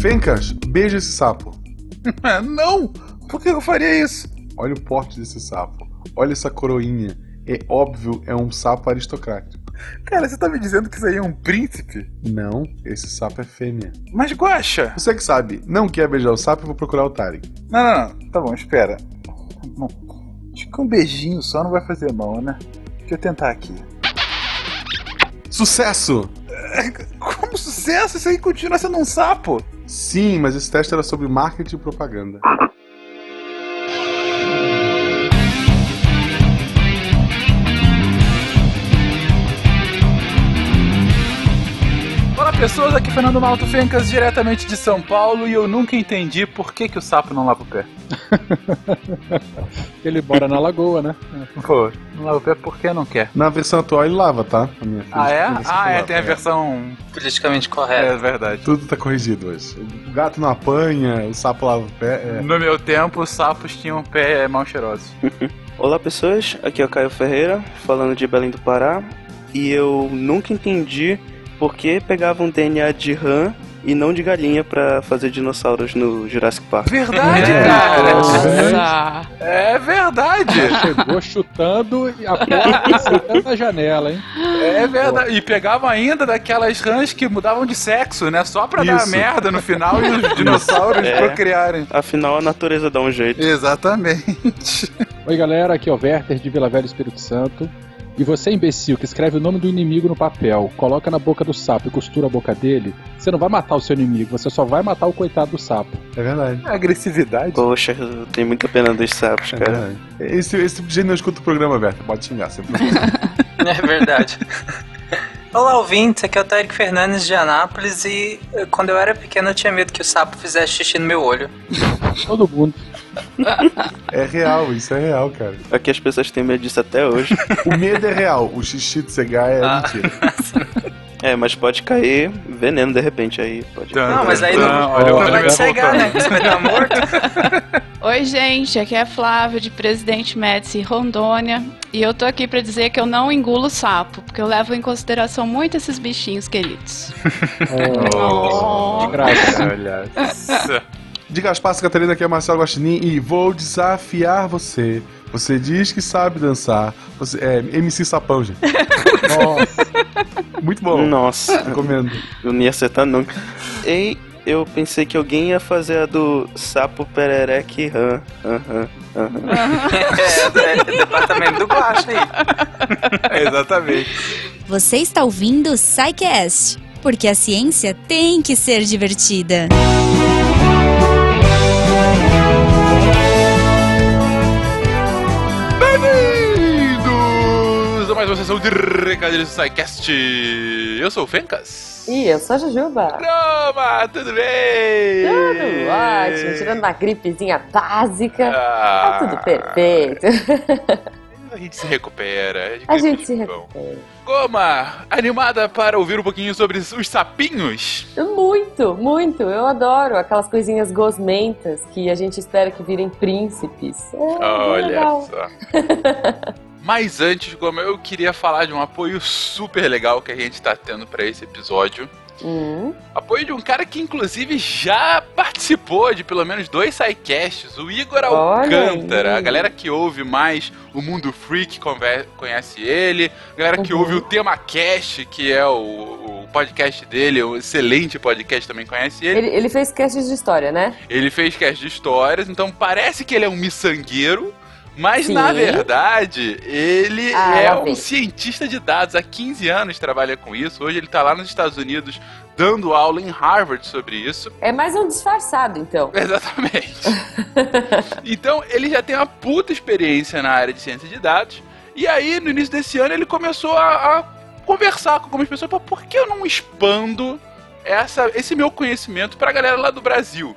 Fencas, beija esse sapo. Não! Por que eu faria isso? Olha o porte desse sapo. Olha essa coroinha. É óbvio, é um sapo aristocrático. Cara, você tá me dizendo que isso aí é um príncipe? Não, esse sapo é fêmea. Mas Guaxa! Você que sabe, não quer beijar o sapo, eu vou procurar o Tarek. Não, não, não. Tá bom, espera. Não. Acho que um beijinho só não vai fazer mal, né? Deixa eu tentar aqui. Sucesso! Como sucesso? Isso aí continua sendo um sapo. Sim, mas esse teste era sobre marketing e propaganda. Pessoas, aqui é Fernando Malto Fencas, diretamente de São Paulo, e eu nunca entendi por que, que o sapo não lava o pé. Ele mora na lagoa, né? Pô, não lava o pé porque não quer. Na versão atual ele lava, tá? A minha filha Ah, é? Ah, é, lava, tem a versão. Politicamente É correto. verdade. Tudo tá corrigido hoje. O gato não apanha, o sapo lava o pé. É. No meu tempo, os sapos tinham pé mal cheiroso. Olá pessoas, aqui é o Caio Ferreira, falando de Belém do Pará, e eu nunca entendi por que pegavam DNA de rã e não de galinha pra fazer dinossauros no Jurassic Park. Verdade, É, cara! Nossa! É verdade! Chegou chutando e a porta acertando a janela, hein? É verdade. E pegavam ainda daquelas rãs que mudavam de sexo, né? Só pra dar Isso. merda no final e os dinossauros É. procriarem. Afinal, a natureza dá um jeito. Exatamente. Oi galera, aqui é o Werther de Vila Velha Espírito Santo. E você, imbecil, que escreve o nome do inimigo no papel, coloca na boca do sapo e costura a boca dele, você não vai matar o seu inimigo, você só vai matar o coitado do sapo. É verdade. Agressividade. Poxa, eu tenho muita pena dos sapos, É cara. verdade. Esse, esse tipo de gente não escuta o programa, Berta. Pode xingar, sempre. É verdade. Olá, ouvintes. Aqui é o Tarek Fernandes de Anápolis e eh, quando eu era pequeno eu tinha medo que o sapo fizesse xixi no meu olho. Todo mundo. É real, isso é real, cara. Aqui as pessoas têm medo disso até hoje. O medo é real, o xixi de cegar é Ah. mentira. é, mas pode cair veneno de repente aí. Pode... Não, mas aí Não, não, não olha vai cegar, né? Você vai estar morto. Oi, gente, aqui é a Flávia de Presidente Médici Rondônia. E eu tô aqui pra dizer que eu não engulo sapo, porque eu levo em consideração muito esses bichinhos queridos. Oh, de graça. Olha. só. Diga as passas, Catarina, aqui é Marcelo Guaxinim e vou desafiar você. Você diz que sabe dançar. Você, é MC Sapão, gente. Nossa, Muito bom. Nossa, Recomendo. eu não ia acertar nunca. Ei, eu pensei que alguém ia fazer a do sapo perereque rã, rã, rã, rã. É, é, departamento do Guacha aí. Exatamente. Você está ouvindo o SciCast, porque a ciência tem que ser divertida. Bem-vindos a mais uma sessão de Recadilhos do SciCast. Eu sou o Fencas. Ih, eu sou a Jujuba. Roma, tudo bem? Tudo ótimo, tirando uma gripezinha básica. Ah, Tá tudo perfeito. A gente se recupera. A gente se recupera. Goma, animada para ouvir um pouquinho sobre os sapinhos? Muito, muito. Eu adoro aquelas coisinhas gosmentas que a gente espera que virem príncipes. É, Olha legal. só. Mas antes, Goma, eu queria falar de um apoio super legal que a gente tá tendo para esse episódio. Hum, Apoio de um cara que, inclusive, já participou de pelo menos dois sidecasts, o Igor Alcântara. A galera que ouve mais o Mundo Freak conhece ele. A galera que Uhum. ouve o Tema Cast, que é o, o podcast dele, o excelente podcast, também conhece ele. ele, ele fez castes de história, né? Ele fez cast de histórias, então parece que ele é um miçangueiro. Mas Sim. na verdade, ele Ah, é um cientista de dados. Há 15 anos trabalha com isso. Hoje ele tá lá nos Estados Unidos dando aula em Harvard sobre isso. É mais um disfarçado, então. Exatamente. então, ele já tem uma puta experiência na área de ciência de dados. E aí, no início desse ano, ele começou a, a conversar com algumas pessoas. Pô, por que eu não expando essa, esse meu conhecimento pra galera lá do Brasil?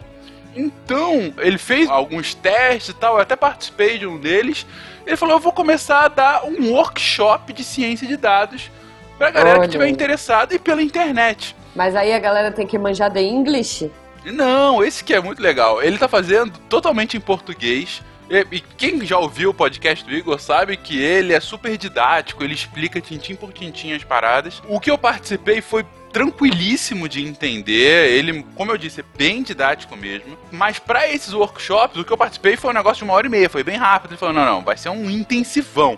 Então, ele fez alguns testes e tal, eu até participei de um deles. Ele falou: eu vou começar a dar um workshop de ciência de dados pra galera Olha que estiver aí. interessada e pela internet. Mas aí a galera tem que manjar de English. Não, esse que é muito legal. Ele tá fazendo totalmente em português. E, e quem já ouviu o podcast do Igor sabe que ele é super didático, ele explica tintim por tintim as paradas. O que eu participei foi tranquilíssimo de entender. Ele, como eu disse, é bem didático mesmo. Mas para esses workshops, o que eu participei foi um negócio de uma hora e meia, foi bem rápido. Ele falou: não, não, vai ser um intensivão.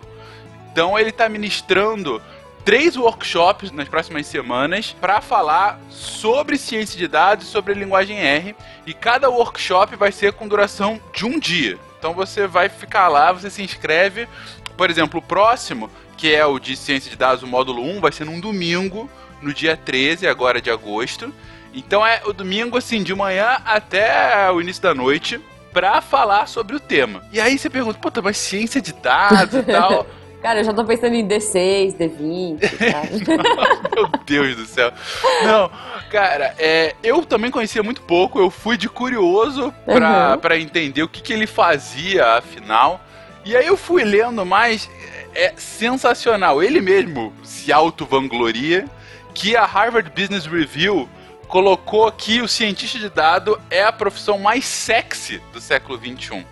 Então ele está ministrando três workshops nas próximas semanas para falar sobre ciência de dados, sobre linguagem R, e cada workshop vai ser com duração de um dia. Então você vai ficar lá, você se inscreve. Por exemplo, o próximo, que é o de ciência de dados, o módulo 1, vai ser num domingo, no dia 13 agora de agosto. Então é o domingo assim de manhã até o início da noite para falar sobre o tema. E aí você pergunta, puta, mas ciência de dados e tal. Cara, eu já tô pensando em D6, D20. Meu Deus do céu. Não, cara, é, eu também conhecia muito pouco. Eu fui de curioso pra, uhum. Pra entender o que, que ele fazia, afinal. E aí eu fui lendo mais. É, é sensacional. Ele mesmo se auto-vangloria que a Harvard Business Review colocou que o cientista de dado é a profissão mais sexy do século XXI.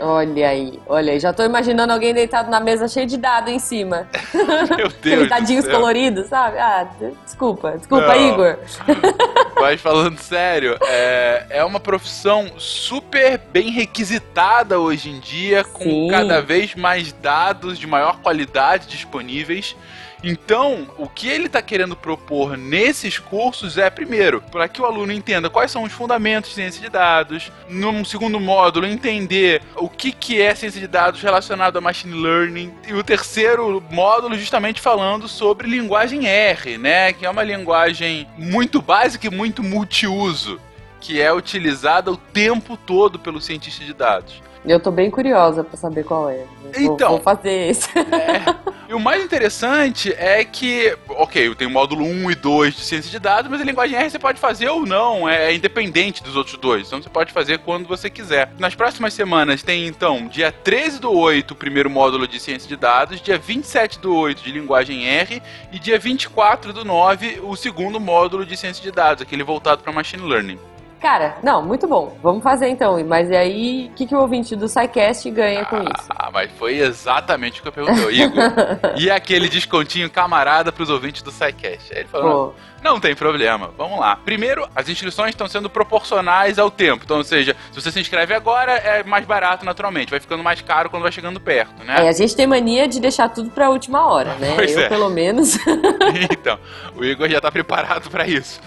Olha aí, olha aí. Já tô imaginando alguém deitado na mesa cheio de dado em cima. Meu Deus. Dadinhos coloridos, sabe? Ah, desculpa, desculpa, Não. Igor. Mas falando sério, é, é uma profissão super bem requisitada hoje em dia, com Sim. cada vez mais dados de maior qualidade disponíveis. Então, o que ele está querendo propor nesses cursos é, primeiro, para que o aluno entenda quais são os fundamentos de ciência de dados, num segundo módulo, entender o que, que é ciência de dados relacionado a machine learning, e o terceiro módulo, justamente falando sobre linguagem R, né, que é uma linguagem muito básica e muito multiuso que é utilizada o tempo todo pelo cientista de dados. Eu tô bem curiosa para saber qual é. então, vou fazer esse. É, e o mais interessante é que, ok, tem o módulo 1 e 2 de ciência de dados, mas a linguagem R você pode fazer ou não, é, é independente dos outros dois. Então você pode fazer quando você quiser. Nas próximas semanas tem então, dia 13 do 8, o primeiro módulo de ciência de dados, dia 27 do 8 de linguagem R e dia 24 do 9 o segundo módulo de ciência de dados, aquele voltado para machine learning. Cara, não, muito bom. Vamos fazer então. Mas e aí, o que, que o ouvinte do SciCast ganha com isso? Ah, mas foi exatamente o que eu perguntei, Igor. e aquele descontinho camarada pros ouvintes do SciCast? Aí ele falou: não, não tem problema, vamos lá. Primeiro, as inscrições estão sendo proporcionais ao tempo. Então, ou seja, se você se inscreve agora, é mais barato naturalmente. Vai ficando mais caro quando vai chegando perto, né? É, a gente tem mania de deixar tudo pra última hora, né? Pois eu, é. pelo menos. então, o Igor já tá preparado para isso.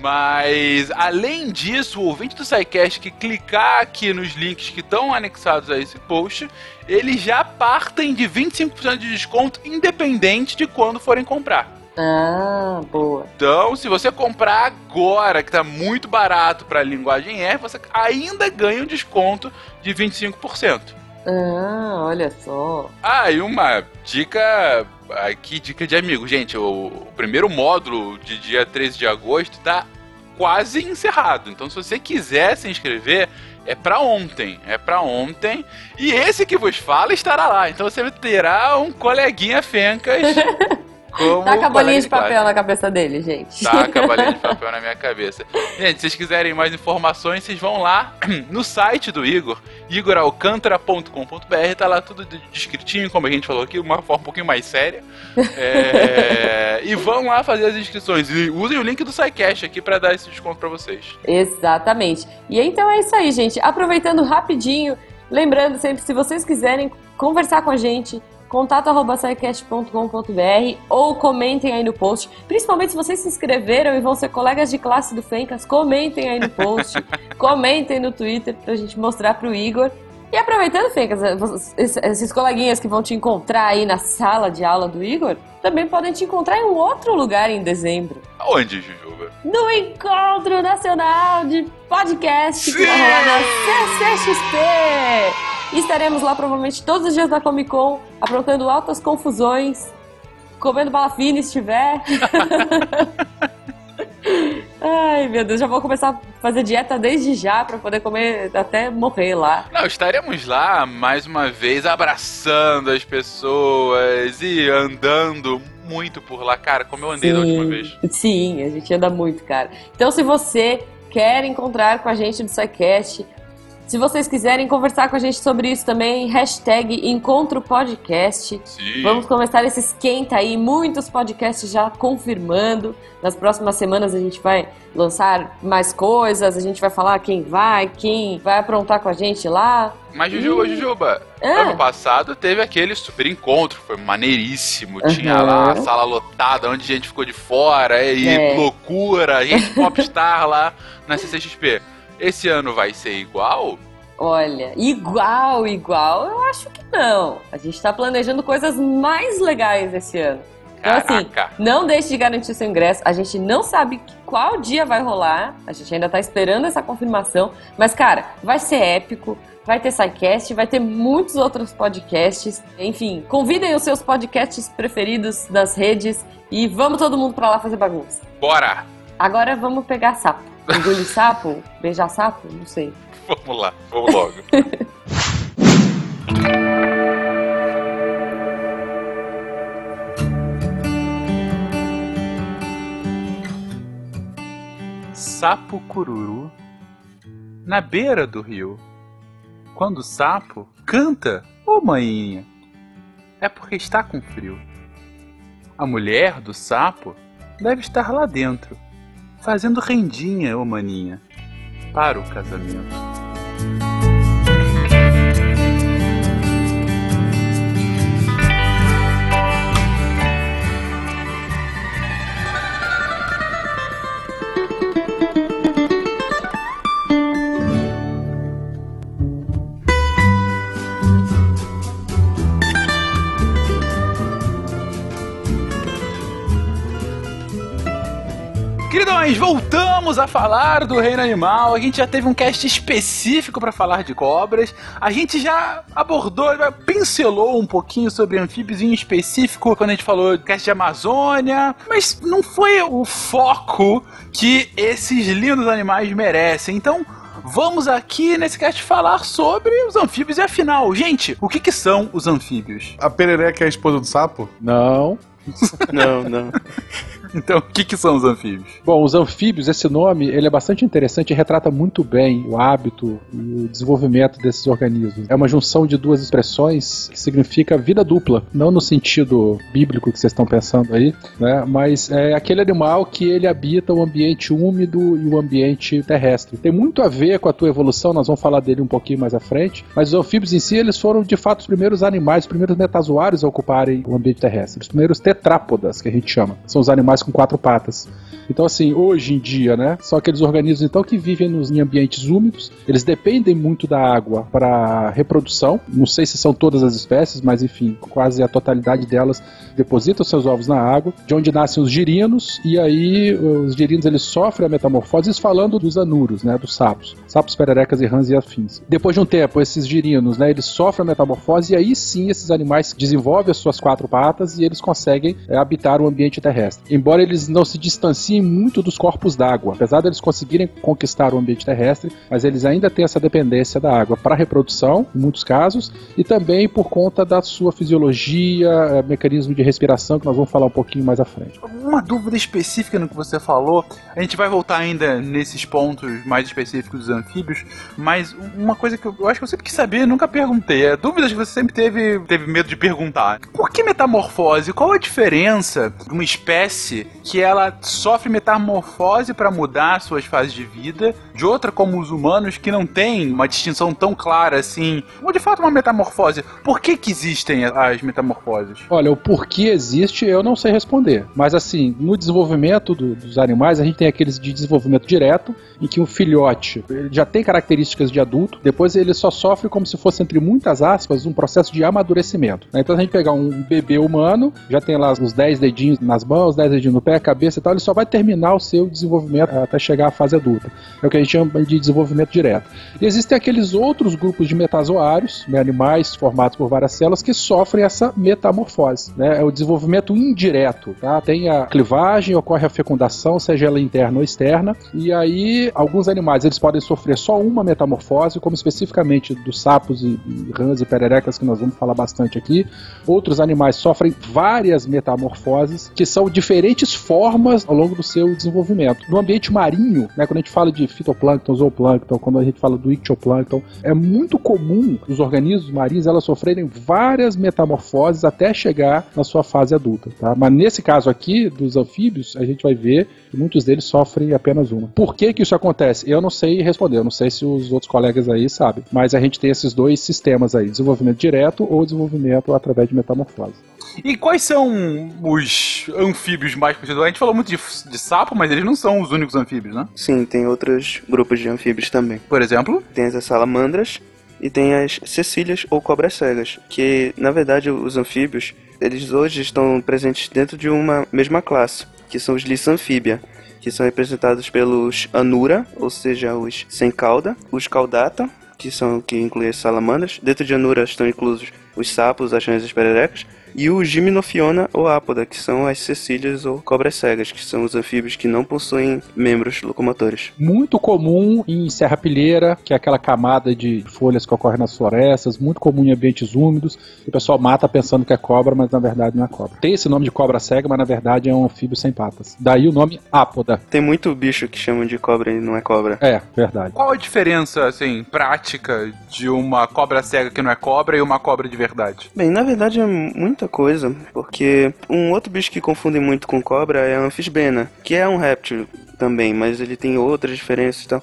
Mas, além disso, o ouvinte do SciCast que clicar aqui nos links que estão anexados a esse post, eles já partem de 25% de desconto, independente de quando forem comprar. Ah, boa. Então, se você comprar agora, que tá muito barato para a linguagem R, você ainda ganha um desconto de 25%. Ah, olha só. Ah, e uma dica aqui, dica de amigo. Gente, o, o primeiro módulo de dia 13 de agosto tá quase encerrado. Então, se você quiser se inscrever, é para ontem, é para ontem. E esse que vos fala estará lá. Então você terá um coleguinha Fencas Como Taca a bolinha de papel na cabeça dele, gente. Taca a bolinha de papel na minha cabeça. Gente, se vocês quiserem mais informações, vocês vão lá no site do Igor, igoralcantara.com.br, tá lá tudo descritinho, como a gente falou aqui, uma forma um pouquinho mais séria. É... e vão lá fazer as inscrições. E usem o link do SciCash aqui para dar esse desconto para vocês. Exatamente. E então é isso aí, gente. Aproveitando rapidinho, lembrando sempre, se vocês quiserem conversar com a gente, contato.sicast.com.br ou comentem aí no post. Principalmente se vocês se inscreveram e vão ser colegas de classe do Fencas, comentem aí no post, comentem no Twitter pra gente mostrar pro Igor. E aproveitando, Fencas, esses coleguinhas que vão te encontrar aí na sala de aula do Igor, também podem te encontrar em um outro lugar em dezembro. Onde, Jujuba? No Encontro Nacional de Podcast Sim! que vai rolar na CCXP! estaremos lá provavelmente todos os dias da Comic Con, aprontando altas confusões, comendo balafine se tiver. Ai, meu Deus, já vou começar a fazer dieta desde já para poder comer até morrer lá. Não, estaremos lá mais uma vez abraçando as pessoas e andando muito por lá, cara, como eu andei sim, da última vez. Sim, a gente anda muito, cara. Então, se você quer encontrar com a gente do SciCast, Se vocês quiserem conversar com a gente sobre isso também, hashtag Encontro Podcast. Sim. Vamos começar esse esquenta aí, muitos podcasts já confirmando. Nas próximas semanas a gente vai lançar mais coisas, a gente vai falar quem vai, quem vai aprontar com a gente lá. Mas, Jujuba, Ih. Jujuba, Ah. ano passado teve aquele super encontro, foi maneiríssimo. Tinha Aham. lá a sala lotada, onde a gente ficou de fora, e É. loucura, gente popstar lá na CCXP. Esse ano vai ser igual? Olha, igual, igual, eu acho que não. A gente tá planejando coisas mais legais esse ano. Então, assim, Caraca. não deixe de garantir seu ingresso. A gente não sabe qual dia vai rolar. A gente ainda tá esperando essa confirmação. Mas, cara, vai ser épico. Vai ter SciCast, vai ter muitos outros podcasts. Enfim, convidem os seus podcasts preferidos das redes e vamos todo mundo pra lá fazer bagunça. Bora! Agora vamos pegar sapo. Engolir sapo? Beijar sapo? Não sei. Vamos lá, vamos logo. sapo cururu na beira do rio. Quando o sapo canta, ô maninha, é porque está com frio. A mulher do sapo deve estar lá dentro, fazendo rendinha, ô maninha, para o casamento. Queridões, voltamos a falar do reino animal. A gente já teve um cast específico para falar de cobras. A gente já abordou, já pincelou um pouquinho sobre anfíbios em específico quando a gente falou do cast de Amazônia, mas não foi o foco que esses lindos animais merecem. Então, Vamos aqui nesse cast falar sobre os anfíbios e afinal, gente, o que, que são os anfíbios? A perereca é a esposa do sapo? Não. Não, não. Então, o que, que são os anfíbios? Bom, os anfíbios, esse nome, ele é bastante interessante e retrata muito bem o hábito e o desenvolvimento desses organismos. É uma junção de duas expressões que significa vida dupla, não no sentido bíblico que vocês estão pensando aí, né? Mas é aquele animal que ele habita o ambiente úmido e o ambiente terrestre. Tem muito a ver com a tua evolução, nós vamos falar dele um pouquinho mais à frente, mas os anfíbios em si, eles foram de fato os primeiros animais, os primeiros metazoários a ocuparem o ambiente terrestre, os primeiros tetrápodas, que a gente chama. São os animais com quatro patas. Então, assim, hoje em dia, né, são aqueles organismos então que vivem nos, em ambientes úmidos, eles dependem muito da água para reprodução. Não sei se são todas as espécies, mas enfim, quase a totalidade delas depositam seus ovos na água, de onde nascem os girinos, e aí os girinos eles sofrem a metamorfose, isso falando dos anuros, né, dos sapos, sapos, pererecas e rãs e afins. Depois de um tempo, esses girinos, né, eles sofrem a metamorfose e aí sim esses animais desenvolvem as suas quatro patas e eles conseguem é, habitar o ambiente terrestre. Embora eles não se distanciem muito dos corpos d'água, apesar deles conseguirem conquistar o ambiente terrestre, mas eles ainda têm essa dependência da água para reprodução, em muitos casos, e também por conta da sua fisiologia, é, mecanismo de respiração, que nós vamos falar um pouquinho mais à frente. Uma dúvida específica no que você falou, a gente vai voltar ainda nesses pontos mais específicos dos anfíbios, mas uma coisa que eu, eu acho que eu sempre quis saber, nunca perguntei, é dúvidas que você sempre teve, teve medo de perguntar. Por que metamorfose? Qual a diferença de uma espécie que ela sofre metamorfose para mudar suas fases de vida, de outra como os humanos que não tem uma distinção tão clara assim, ou de fato uma metamorfose? Por que que existem as metamorfoses? Olha, o porquê existe eu não sei responder, mas assim, no desenvolvimento do- dos animais, a gente tem aqueles de desenvolvimento direto, em que um filhote já tem características de adulto, depois ele só sofre como se fosse, entre muitas aspas, um processo de amadurecimento. né? Então, a gente pegar um bebê humano, já tem lá os 10 dedinhos nas mãos, 10 dedinhos no pé, cabeça e tal, ele só vai terminar o seu desenvolvimento até chegar à fase adulta. É o que a gente chama de desenvolvimento direto. E existem aqueles outros grupos de metazoários, né, animais formados por várias células, que sofrem essa metamorfose. Né? É o desenvolvimento indireto. Tá? Tem a clivagem, ocorre a fecundação, seja ela interna ou externa, e aí alguns animais eles podem sofrer só uma metamorfose, como especificamente dos sapos e, e rãs e pererecas, que nós vamos falar bastante aqui. Outros animais sofrem várias metamorfoses, que são diferentes formas ao longo do seu desenvolvimento. No ambiente marinho, né, quando a gente fala de fitoplâncton, zooplâncton, quando a gente fala do ictioplâncton, é muito comum os organismos marinhos elas sofrerem várias metamorfoses até chegar na sua fase adulta. Tá? Mas nesse caso aqui, dos anfíbios, a gente vai ver que muitos deles sofrem apenas uma. Por que, que isso acontece? Eu não sei responder, eu não sei se os outros colegas aí sabem, mas a gente tem esses dois sistemas aí, desenvolvimento direto ou desenvolvimento através de metamorfose. E quais são os anfíbios mais conhecidos? A gente falou muito de, de, sapo, mas eles não são os únicos anfíbios, né? Sim, tem outros grupos de anfíbios também. Por exemplo? Tem as salamandras e tem as cecílias ou cobras cegas, que na verdade os anfíbios, eles hoje estão presentes dentro de uma mesma classe, que são os lissanfíbia que são representados pelos anura, ou seja, os sem cauda, os caudata, que são que incluem as salamandras. Dentro de anura estão inclusos os sapos, as rãs e as pererecas e o Gimnofiona ou Apoda, que são as cecílias ou cobras cegas, que são os anfíbios que não possuem membros locomotores. Muito comum em serrapilheira, que é aquela camada de folhas que ocorre nas florestas, muito comum em ambientes úmidos. O pessoal mata pensando que é cobra, mas na verdade não é cobra. Tem esse nome de cobra cega, mas na verdade é um anfíbio sem patas. Daí o nome Apoda. Tem muito bicho que chamam de cobra e não é cobra. É, verdade. Qual a diferença, assim, prática de uma cobra cega que não é cobra e uma cobra de verdade? Bem, na verdade é muita coisa, porque um outro bicho que confundem muito com cobra é a anfisbena, que é um réptil também, mas ele tem outras diferenças e.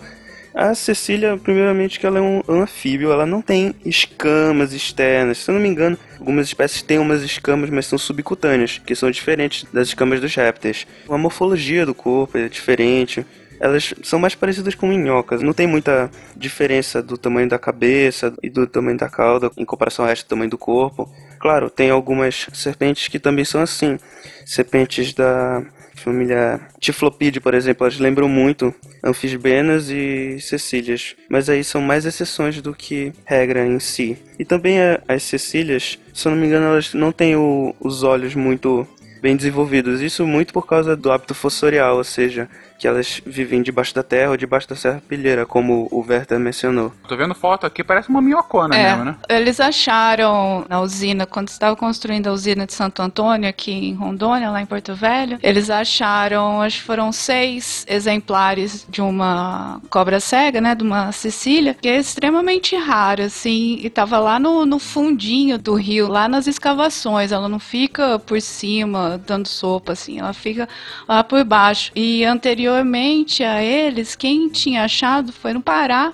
A Cecília, primeiramente, que ela é um anfíbio, ela não tem escamas externas. Se eu não me engano, algumas espécies têm umas escamas, mas são subcutâneas, que são diferentes das escamas dos répteis. A morfologia do corpo é diferente elas são mais parecidas com minhocas. Não tem muita diferença do tamanho da cabeça e do tamanho da cauda em comparação ao resto do tamanho do corpo. Claro, tem algumas serpentes que também são assim. Serpentes da família Tiflopide, por exemplo, elas lembram muito anfisbenas e cecílias, mas aí são mais exceções do que regra em si. E também as cecílias, se eu não me engano, elas não têm o, os olhos muito bem desenvolvidos. Isso muito por causa do hábito fossorial, ou seja, que elas vivem debaixo da terra ou debaixo da serrapilheira, como o Werther mencionou. Tô vendo foto aqui, parece uma minhocona é, mesmo, né? Eles acharam na usina, quando estavam construindo a usina de Santo Antônio, aqui em Rondônia, lá em Porto Velho, eles acharam, acho que foram seis exemplares de uma cobra cega, né, de uma Sicília, que é extremamente rara, assim, e tava lá no, no fundinho do rio, lá nas escavações, ela não fica por cima dando sopa, assim, ela fica lá por baixo. E anterior Anteriormente a eles, quem tinha achado foi no Pará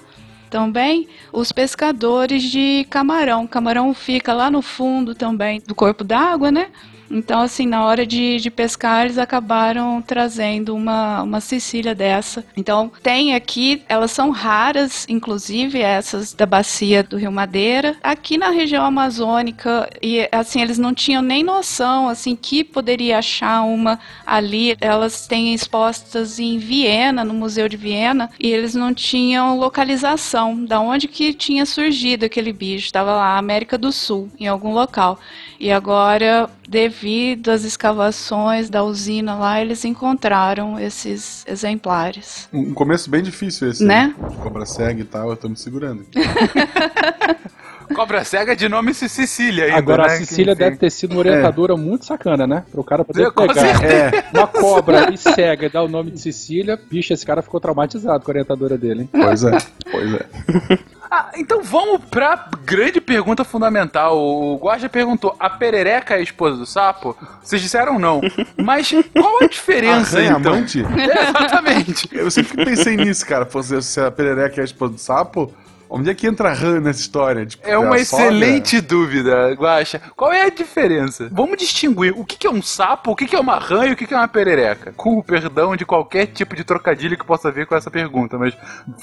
também os pescadores de camarão. Camarão fica lá no fundo também do corpo d'água, né? Então, assim, na hora de, de pescar, eles acabaram trazendo uma, uma Sicília dessa. Então, tem aqui, elas são raras, inclusive essas da bacia do Rio Madeira. Aqui na região amazônica, e assim, eles não tinham nem noção, assim, que poderia achar uma ali. Elas têm expostas em Viena, no Museu de Viena, e eles não tinham localização da onde que tinha surgido aquele bicho. Estava lá, América do Sul, em algum local. E agora, devido às escavações da usina lá, eles encontraram esses exemplares. Um começo bem difícil esse, né? De cobra cega e tal, eu tô me segurando. Cobra cega de nome Cecília ainda, Agora, né? a Cecília deve ter sido uma orientadora é. muito sacana, né? Para o cara poder Com pegar é, uma cobra e cega e dar o nome de Cecília. Bicho, esse cara ficou traumatizado com a orientadora dele, hein? Pois é, pois é. Ah, então vamos pra grande pergunta fundamental. O Guarda perguntou: a perereca é a esposa do sapo? Vocês disseram não. Mas qual a diferença, a então? amante? É, exatamente. Eu sempre pensei nisso, cara. Se a perereca é a esposa do sapo, Onde é que entra a rã nessa história? Tipo, é uma excelente sogra? dúvida, Guaxa. Qual é a diferença? Vamos distinguir o que é um sapo, o que é uma rã e o que é uma perereca. Com o perdão de qualquer tipo de trocadilho que possa vir com essa pergunta. Mas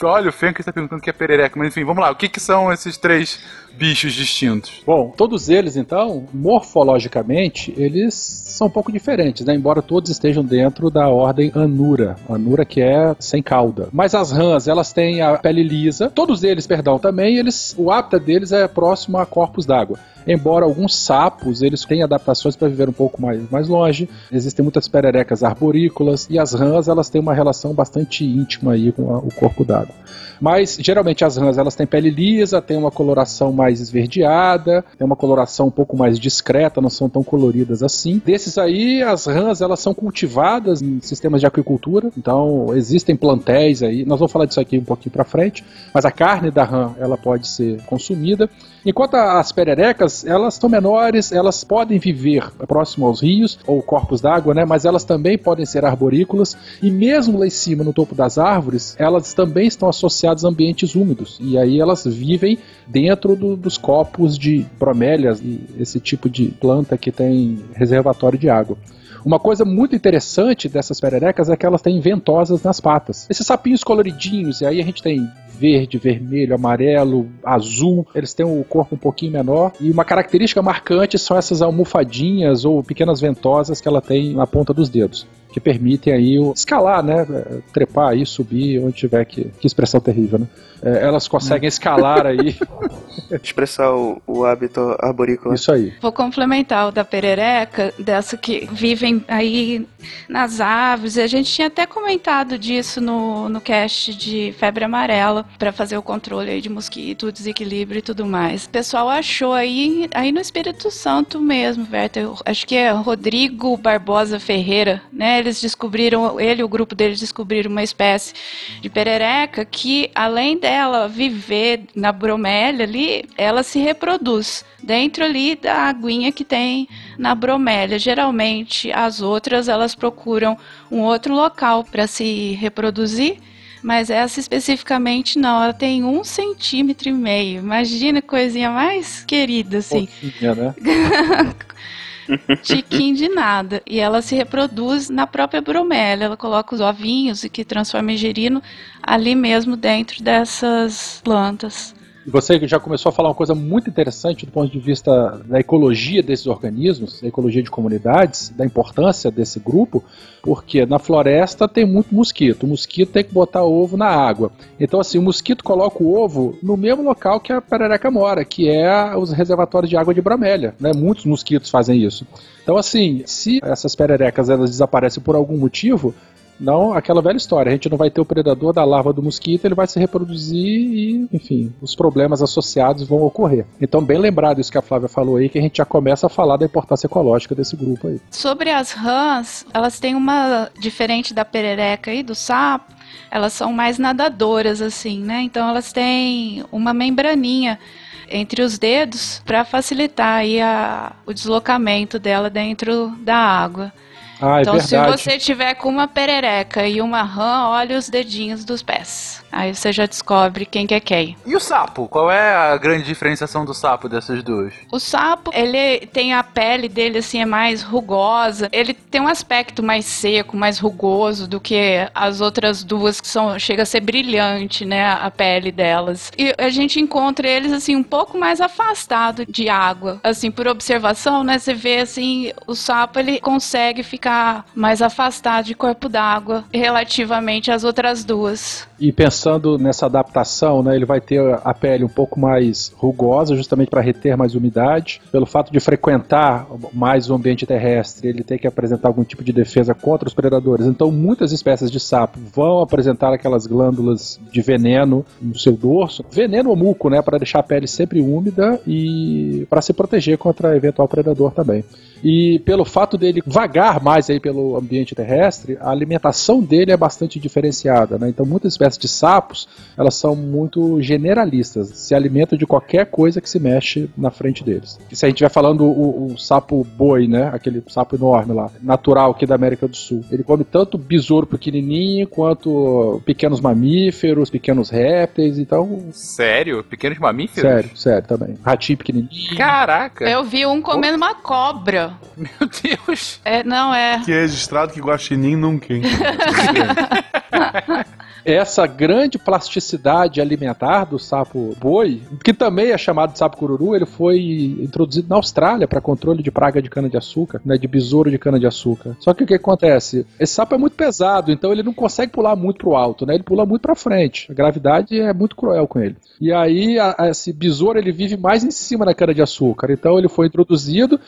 olha, o Fenka está perguntando o que é perereca. Mas enfim, vamos lá. O que, que são esses três bichos distintos? Bom, todos eles, então, morfologicamente, eles são um pouco diferentes, né? Embora todos estejam dentro da ordem Anura. Anura que é sem cauda. Mas as rãs, elas têm a pele lisa. Todos eles, perdão, também, eles, o hábitat deles é próximo a corpos d'água. Embora alguns sapos eles têm adaptações para viver um pouco mais, mais longe, existem muitas pererecas arborícolas e as rãs elas têm uma relação bastante íntima aí com a, o corpo d'água. Mas geralmente as rãs elas têm pele lisa, têm uma coloração mais esverdeada, tem uma coloração um pouco mais discreta, não são tão coloridas assim. Desses aí, as rãs elas são cultivadas em sistemas de aquicultura, então existem plantéis aí. Nós vamos falar disso aqui um pouquinho para frente, mas a carne da rã ela pode ser consumida. Enquanto as pererecas, elas são menores, elas podem viver próximo aos rios ou corpos d'água, né? Mas elas também podem ser arborícolas e mesmo lá em cima, no topo das árvores, elas também estão associadas a ambientes úmidos e aí elas vivem dentro do, dos copos de bromélias esse tipo de planta que tem reservatório de água. Uma coisa muito interessante dessas pererecas é que elas têm ventosas nas patas. Esses sapinhos coloridinhos, e aí a gente tem verde, vermelho, amarelo, azul. Eles têm o corpo um pouquinho menor. E uma característica marcante são essas almofadinhas ou pequenas ventosas que ela tem na ponta dos dedos que permitem aí o escalar, né? Trepar aí, subir, onde tiver que. Que expressão terrível, né? É, elas conseguem escalar aí. Expressar o, o hábito arborícola. Isso aí. Vou complementar o da perereca, dessa que vivem aí nas árvores. A gente tinha até comentado disso no, no cast de febre amarela, para fazer o controle aí de mosquito, desequilíbrio e tudo mais. O pessoal achou aí, aí no Espírito Santo mesmo, Werther. Acho que é Rodrigo Barbosa Ferreira, né? Eles descobriram, ele e o grupo deles descobriram uma espécie de perereca que, além dela viver na bromélia ali, ela se reproduz dentro ali da aguinha que tem na bromélia. Geralmente as outras elas procuram um outro local para se reproduzir. Mas essa especificamente não, ela tem um centímetro e meio. Imagina coisinha mais querida, assim. Fofinha, né? tiquinho de nada. E ela se reproduz na própria bromélia. Ela coloca os ovinhos e que transforma em gerino ali mesmo dentro dessas plantas. E você já começou a falar uma coisa muito interessante do ponto de vista da ecologia desses organismos, da ecologia de comunidades, da importância desse grupo, porque na floresta tem muito mosquito. O mosquito tem que botar ovo na água. Então, assim, o mosquito coloca o ovo no mesmo local que a perereca mora, que é os reservatórios de água de bromélia. Né? Muitos mosquitos fazem isso. Então, assim, se essas pererecas elas desaparecem por algum motivo, não aquela velha história, a gente não vai ter o predador da larva do mosquito, ele vai se reproduzir e, enfim, os problemas associados vão ocorrer. Então, bem lembrado isso que a Flávia falou aí, que a gente já começa a falar da importância ecológica desse grupo aí. Sobre as rãs, elas têm uma diferente da perereca e do sapo, elas são mais nadadoras assim, né? Então elas têm uma membraninha entre os dedos para facilitar aí a, o deslocamento dela dentro da água. Ah, é então, verdade. se você tiver com uma perereca e uma rã, olha os dedinhos dos pés. Aí você já descobre quem que é quem. E o sapo? Qual é a grande diferenciação do sapo dessas duas? O sapo, ele tem a pele dele assim é mais rugosa. Ele tem um aspecto mais seco, mais rugoso do que as outras duas que são chega a ser brilhante, né, a pele delas. E a gente encontra eles assim um pouco mais afastado de água. Assim, por observação, né, você vê assim, o sapo ele consegue ficar mais afastado de corpo d'água relativamente às outras duas. E pensando nessa adaptação, né, ele vai ter a pele um pouco mais rugosa, justamente para reter mais umidade. Pelo fato de frequentar mais o ambiente terrestre, ele tem que apresentar algum tipo de defesa contra os predadores. Então, muitas espécies de sapo vão apresentar aquelas glândulas de veneno no seu dorso, veneno ou muco, né, para deixar a pele sempre úmida e para se proteger contra eventual predador também. E pelo fato dele vagar mais aí pelo ambiente terrestre, a alimentação dele é bastante diferenciada, né? Então muitas espécies de sapos, elas são muito generalistas, se alimentam de qualquer coisa que se mexe na frente deles. E se a gente estiver falando o, o, sapo boi, né? Aquele sapo enorme lá, natural aqui da América do Sul, ele come tanto besouro pequenininho quanto pequenos mamíferos, pequenos répteis, então... Sério? Pequenos mamíferos? Sério, sério também. Ratinho pequenininho. Caraca! Eu vi um comendo uma cobra. Meu Deus! É, não é. Que é registrado que guaxinim nunca, hein? essa grande plasticidade alimentar do sapo boi, que também é chamado de sapo cururu, ele foi introduzido na Austrália para controle de praga de cana-de-açúcar, né, de besouro de cana-de-açúcar. Só que o que acontece? Esse sapo é muito pesado, então ele não consegue pular muito pro alto, né? Ele pula muito para frente. A gravidade é muito cruel com ele. E aí a, a, esse besouro ele vive mais em cima da cana-de-açúcar. Então ele foi introduzido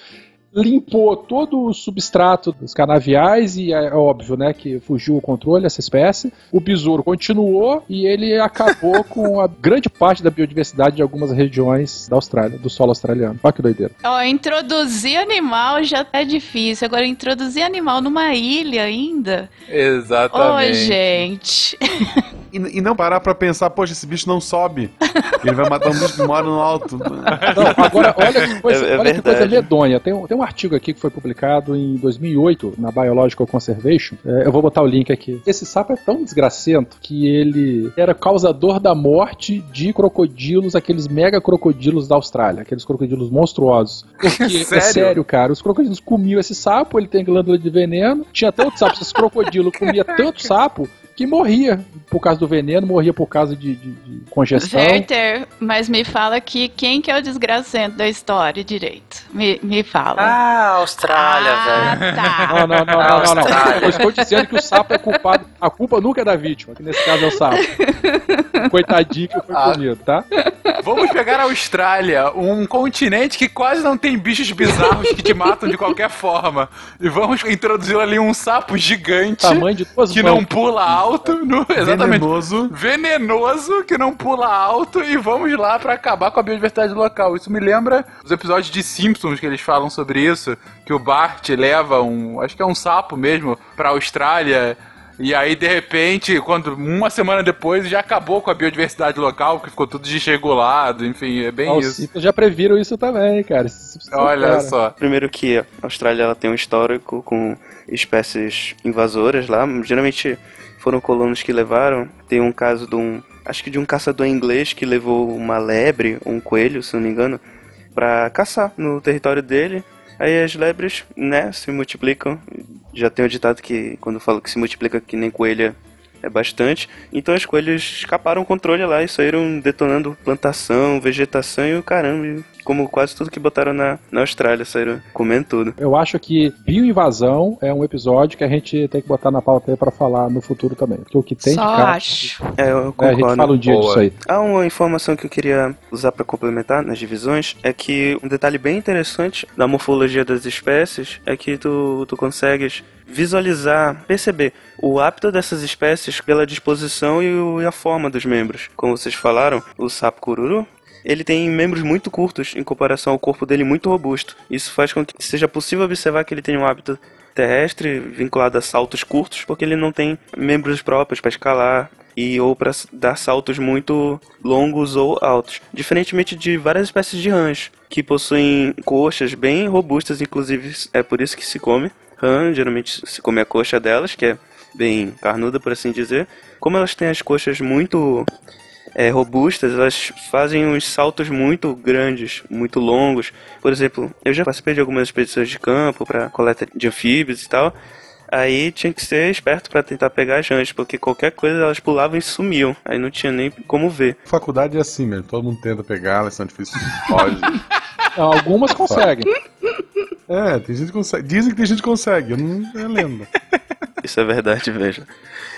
limpou todo o substrato dos canaviais e é óbvio, né, que fugiu o controle dessa espécie. O besouro continuou e ele acabou com a grande parte da biodiversidade de algumas regiões da Austrália, do solo australiano. Olha que doideira. Ó, introduzir animal já é difícil. Agora, introduzir animal numa ilha ainda. Ô, Exatamente. gente. E, e não parar pra pensar, poxa, esse bicho não sobe. Ele vai matar um bicho que mora no alto. Não, agora, olha que coisa, É- é olha que coisa medonha. Tem um, tem um artigo aqui que foi publicado em 2008 na Biological Conservation. É, eu vou botar o link aqui. Esse sapo é tão desgracento que ele era causador da morte de crocodilos, aqueles mega crocodilos da Austrália, aqueles crocodilos monstruosos. Porque, é Sério? sério, cara, os crocodilos comiam esse sapo, ele tem glândula de veneno, tinha tanto sapo, esse crocodilo comia tanto sapo que morria por causa do veneno, morria por causa de, de- de congestão. Werther, mas me fala aqui quem que é o desgracento da história direito. Me, me fala. Ah, Austrália, Ah, velho. tá. Não, não, não, não, não, não. Eu estou dizendo que o sapo é culpado. A culpa nunca é da vítima, que nesse caso é o sapo. Coitadinho que foi Ah. comido, tá? Vamos pegar a Austrália, um continente que quase não tem bichos bizarros que te matam de qualquer forma. E vamos introduzir ali um sapo gigante Tamanho de duas que mãos. não pula alto. No- exatamente. Venenoso. venenoso que não pula alto e vamos lá pra acabar com a biodiversidade local. Isso me lembra os episódios de Simpsons que eles falam sobre isso, que o Bart leva um, acho que é um sapo mesmo, pra Austrália. E aí, de repente, quando uma semana depois já acabou com a biodiversidade local, porque ficou tudo desregulado, enfim, é bem Ah, Os isso. Simpsons já previram isso também, cara. Olha cara. só. Primeiro que a Austrália ela tem um histórico com espécies invasoras lá. Geralmente foram colonos que levaram. Tem um caso de um. Acho que de um caçador inglês que levou uma lebre, um coelho, se não me engano, pra caçar no território dele. Aí as lebres, né, se multiplicam. Já tem o ditado que quando falo que se multiplica que nem coelha é bastante. Então os coelhos escaparam o controle lá e saíram detonando plantação, vegetação e o caramba. Como quase tudo que botaram na, na Austrália, saíram comendo tudo. Eu acho que bioinvasão é um episódio que a gente tem que botar na pauta aí pra falar no futuro também. Porque o que tem Só de cara. acho. É, eu É, a gente concordo. fala um dia Boa. disso aí. Há uma informação que eu queria usar para complementar nas divisões, é que um detalhe bem interessante da morfologia das espécies é que tu, tu consegues visualizar, perceber o hábito dessas espécies pela disposição e, o- e a forma dos membros. Como vocês falaram, o sapo cururu, ele tem membros muito curtos em comparação ao corpo dele muito robusto. Isso faz com que seja possível observar que ele tem um hábito terrestre vinculado a saltos curtos, porque ele não tem membros próprios para escalar e ou para dar saltos muito longos ou altos. Diferentemente de várias espécies de rãs, que possuem coxas bem robustas, inclusive é por isso que se come rã, geralmente se come a coxa delas, que é bem carnuda, por assim dizer. Como elas têm as coxas muito é, robustas, elas fazem uns saltos muito grandes, muito longos. Por exemplo, eu já participei de algumas expedições de campo para coleta de anfíbios e tal. Aí tinha que ser esperto para tentar pegar as rãs, porque qualquer coisa elas pulavam e sumiam. Aí não tinha nem como ver. Faculdade é assim mesmo, todo mundo tenta pegar, elas são difíceis. Pode. Algumas conseguem. É, tem gente que consegue. Dizem que tem gente que consegue, eu não é lenda. Isso é verdade, veja.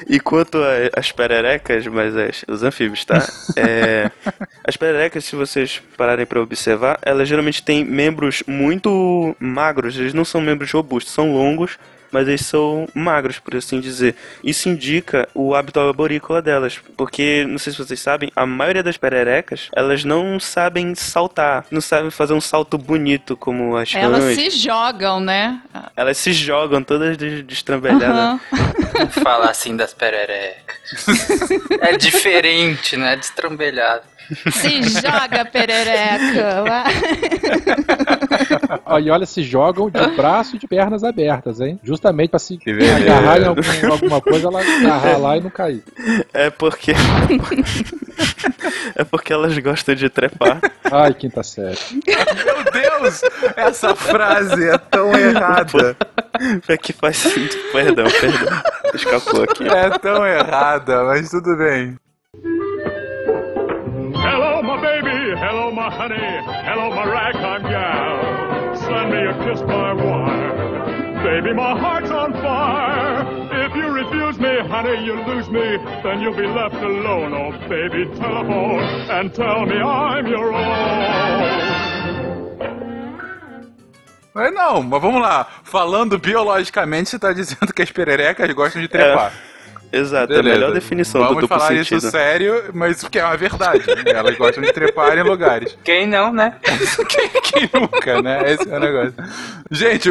E quanto às pererecas, mas as- os anfíbios, tá? É, as pererecas, se vocês pararem para observar, elas geralmente têm membros muito magros. Eles não são membros robustos, são longos, mas eles são magros, por assim dizer. Isso indica o hábito arborícola delas, porque, não sei se vocês sabem, a maioria das pererecas, elas não sabem saltar, não sabem fazer um salto bonito como as Elas rãs. se jogam, né? Elas se jogam todas de- destrambelhadas. Aham. Falar assim das pererecas. É diferente, né? Destrambelhado. Se joga, perereca. E olha, se jogam de braço e de pernas abertas, hein? Justamente pra se Que agarrar em algum- alguma coisa, ela agarrar lá e não cair. É porque. é porque elas gostam de trepar. Ai, quinta série. Meu Deus! Essa frase é tão errada. É que faz sentido. Perdão, perdão. Escapou aqui. É tão errada, mas tudo bem. Hello, my honey. Hello, my ragtime gal. Send me a kiss by wire. Baby, my heart's on fire. If you refuse me, honey, you lose me. Then you'll be left alone. Oh, baby, telephone and tell me I'm your own. Mas não, mas vamos lá. Falando biologicamente, você tá dizendo que as pererecas gostam de trepar. Exato, é a Beleza. melhor definição Vamos do duplo falar sentido. isso sério, mas que é uma verdade. né? Elas gostam de trepar em lugares. Quem não, né? quem, quem nunca, né? Esse é o negócio. Gente,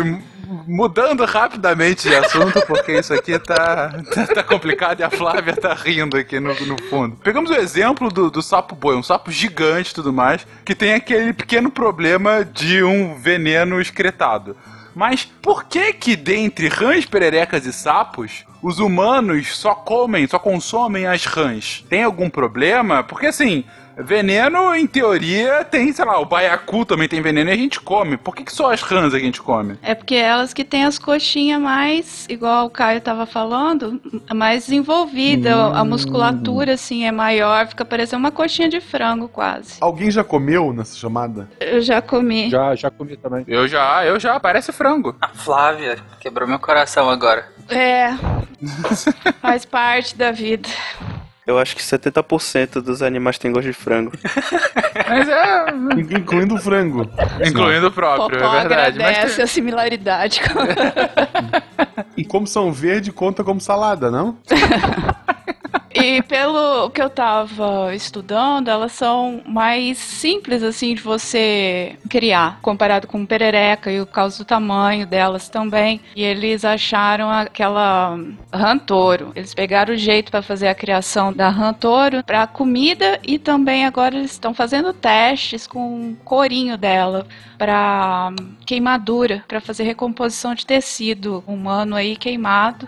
mudando rapidamente de assunto, porque isso aqui tá, tá, tá complicado e a Flávia tá rindo aqui no, no fundo. Pegamos o exemplo do, do sapo boi, um sapo gigante e tudo mais, que tem aquele pequeno problema de um veneno excretado. Mas por que que dentre rãs, pererecas e sapos, os humanos só comem, só consomem as rãs? Tem algum problema? Porque assim, veneno em teoria tem, sei lá, o baiacu também tem veneno e a gente come. Por que, que só as rãs a gente come? É porque elas que têm as coxinhas mais, igual o Caio tava falando, mais desenvolvida. A musculatura, assim, é maior, fica parecendo uma coxinha de frango quase. Alguém já comeu nessa chamada? Eu já comi. Já, já comi também. Eu já, eu já, parece frango. A Flávia quebrou meu coração agora. É. Faz parte da vida. Eu acho que 70% dos animais têm gosto de frango. Mas é. Incluindo o frango. Incluindo o próprio, Popó é verdade. Mas tem- a similaridade. E como são verde, conta como salada, não? E pelo que eu tava estudando, elas são mais simples, assim, de você criar, comparado com perereca e por causa do tamanho delas também. E eles acharam aquela rantoro. Eles pegaram o jeito para fazer a criação da rantoro para comida e também agora eles estão fazendo testes com o corinho dela para queimadura, para fazer recomposição de tecido humano aí queimado.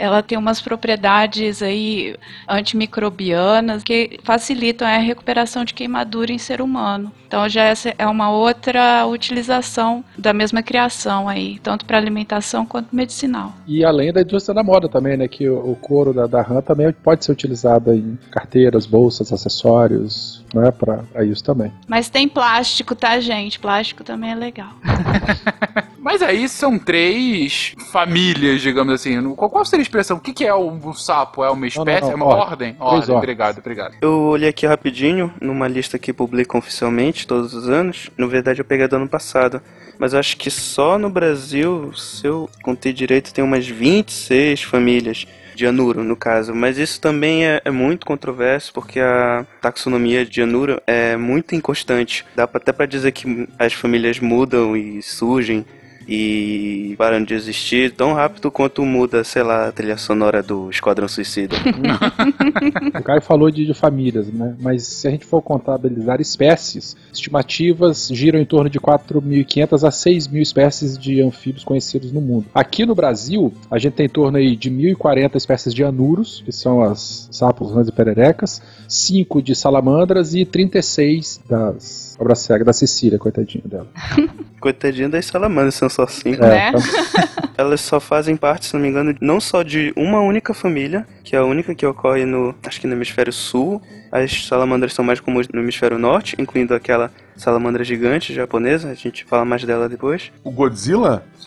Ela tem umas propriedades aí antimicrobianas que facilitam a recuperação de queimadura em ser humano. Então já essa é uma outra utilização da mesma criação aí, tanto para alimentação quanto medicinal. E além da indústria da moda também, né? Que o, couro da, da rã também pode ser utilizado em carteiras, bolsas, acessórios, né? Pra isso também. Mas tem plástico, tá, gente? Plástico também é legal. Mas aí são três famílias, digamos assim. Qual, qual seria a expressão? O que, que é o, o sapo? É uma espécie? não, é uma ordem. ordem? Ordem, ordens. obrigado, obrigado. Eu olhei aqui rapidinho, numa lista que publicam oficialmente todos os anos. Na verdade, eu peguei do ano passado. Mas eu acho que só no Brasil, se eu contei direito, tem umas 26 famílias de anuro, no caso. Mas isso também é, é muito controverso, porque a taxonomia de anuro é muito inconstante. Dá até pra dizer que as famílias mudam e surgem e param de existir tão rápido quanto muda, sei lá, a trilha sonora do Esquadrão Suicida. O Caio falou de, de famílias, né? Mas se a gente for contabilizar espécies, estimativas giram em torno de 4.500 a 6.000 espécies de anfíbios conhecidos no mundo. Aqui no Brasil, a gente tem em torno aí de 1.040 espécies de anuros, que são as sapos, rãs e pererecas, 5 de salamandras e 36 das cobras cegas da Cecília, coitadinha dela. Coitadinha das salamandras, são só cinco. Né? então, Elas só fazem parte, se não me engano, não só de uma única família, que é a única que ocorre no, acho que no hemisfério sul. As salamandras são mais comuns no hemisfério norte, incluindo aquela salamandra gigante japonesa, a gente fala mais dela depois. O Godzilla?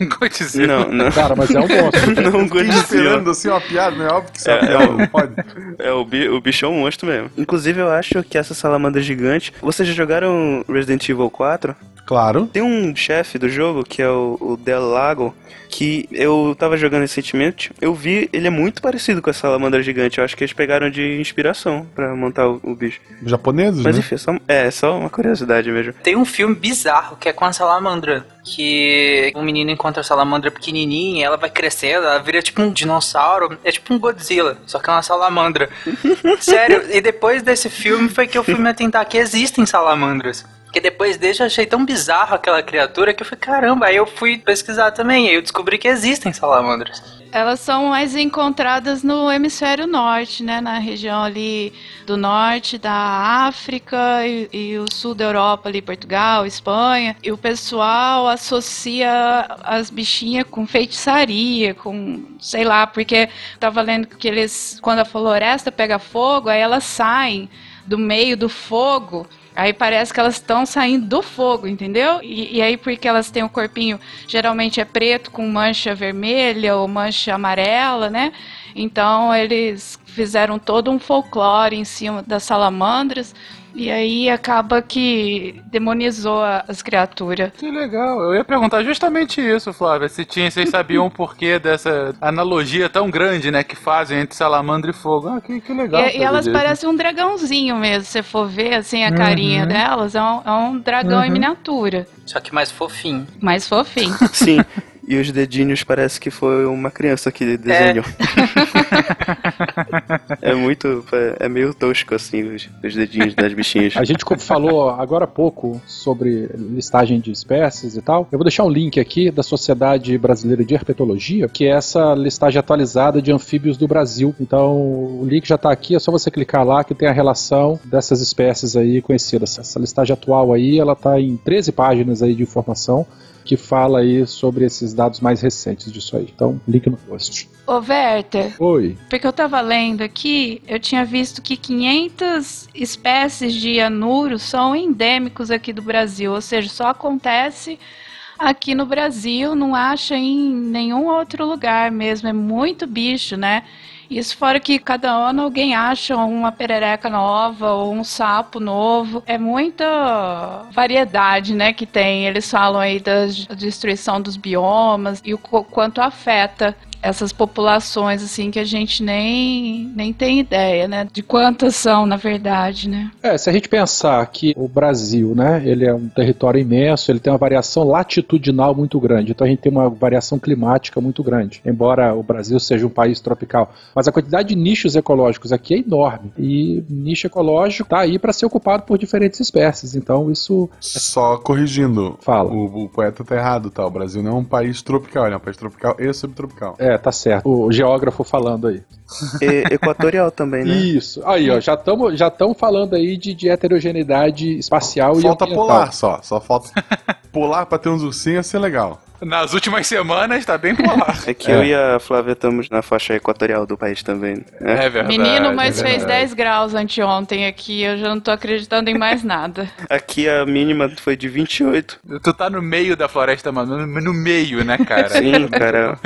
Não, não. Cara, mas é um monstro. não Godzilla. esperando assim uma piada, não é óbvio que isso é, É, piada, é o- não pode. É, o, bi, o bicho é um monstro mesmo. Inclusive, eu acho que essa salamandra gigante. Vocês já jogaram Resident Evil 4? Claro. Tem um chefe do jogo, que é o, o Del Lago, que eu tava jogando recentemente. Eu vi, ele é muito parecido com a salamandra gigante. Eu acho que eles pegaram de inspiração pra montar o, o bicho. Japoneses, Mas né? enfim, só, é só uma curiosidade mesmo. Tem um filme bizarro que é com a salamandra. Que um menino encontra a salamandra pequenininha, ela vai crescendo, ela vira tipo um dinossauro. É tipo um Godzilla, só que é uma salamandra. Sério, e depois desse filme foi que eu fui me atentar que existem salamandras. Porque depois desse eu achei tão bizarro aquela criatura que eu falei, caramba, aí eu fui pesquisar também, aí eu descobri que existem salamandras. Elas são mais encontradas no hemisfério norte, né? Na região ali do norte da África e, e o sul da Europa, ali, Portugal, Espanha. E o pessoal associa as bichinhas com feitiçaria, com sei lá, porque tava lendo que eles, quando a floresta pega fogo, aí elas saem do meio do fogo. Aí parece que elas estão saindo do fogo, entendeu? E, e aí, porque elas têm o corpinho, geralmente é preto com mancha vermelha ou mancha amarela, né? Então eles fizeram todo um folclore em cima das salamandras. E aí acaba que demonizou as criaturas. Que legal. Eu ia perguntar justamente isso, Flávia. Se tinha, vocês sabiam o porquê dessa analogia tão grande, né, que fazem entre salamandra e fogo. Ah, que, que legal. E, e elas disso. parecem um dragãozinho mesmo. Se você for ver assim a Uhum. carinha delas, é um, é um dragão em Uhum. miniatura. Só que mais fofinho. Mais fofinho. Sim. E os dedinhos parece que foi uma criança que desenhou. É, muito. É meio tosco assim os, os dedinhos das bichinhas. A gente como falou agora há pouco sobre listagem de espécies e tal. Eu vou deixar um link aqui da Sociedade Brasileira de Herpetologia, que é essa listagem atualizada de anfíbios do Brasil. Então, o link já está aqui, é só você clicar lá que tem a relação dessas espécies aí conhecidas. Essa listagem atual aí, ela tá em 13 páginas aí de informação que fala aí sobre esses dados mais recentes disso aí. Então, link no post. Ô, Werther, Oi. porque eu tava lendo aqui, eu tinha visto que 500 espécies de anuros são endêmicos aqui do Brasil, ou seja, só acontece aqui no Brasil, não acha em nenhum outro lugar mesmo, é muito bicho, né? Isso fora que cada ano alguém acha uma perereca nova ou um sapo novo. É muita variedade, né, que tem. Eles falam aí da destruição dos biomas e o qu- quanto afeta essas populações, assim, que a gente nem, nem tem ideia, né, de quantas são, na verdade, né. É, se a gente pensar que o Brasil, né, ele é um território imenso, ele tem uma variação latitudinal muito grande, então a gente tem uma variação climática muito grande, embora o Brasil seja um país tropical. Mas a quantidade de nichos ecológicos aqui é enorme, e nicho ecológico está aí para ser ocupado por diferentes espécies, então isso... Só corrigindo. Fala. O, o poeta tá errado, tá? O Brasil não é um país tropical, ele é um país tropical e subtropical. É, tá certo. O geógrafo falando aí. E- equatorial também, né? Isso. Aí, ó, já estamos já tamo falando aí de, de heterogeneidade espacial Falta e ambiental. polar só. Só falta polar pra ter uns ursinhos ia ser legal. Nas últimas semanas tá bem polar. É que É. eu e a Flávia estamos na faixa equatorial do país também. né? É verdade. Menino, mas é fez verdade. 10 graus anteontem aqui, eu já não tô acreditando em mais nada. Aqui a mínima foi de 28. Tu tá no meio da floresta, mano. No, no meio, né, cara? Sim, cara.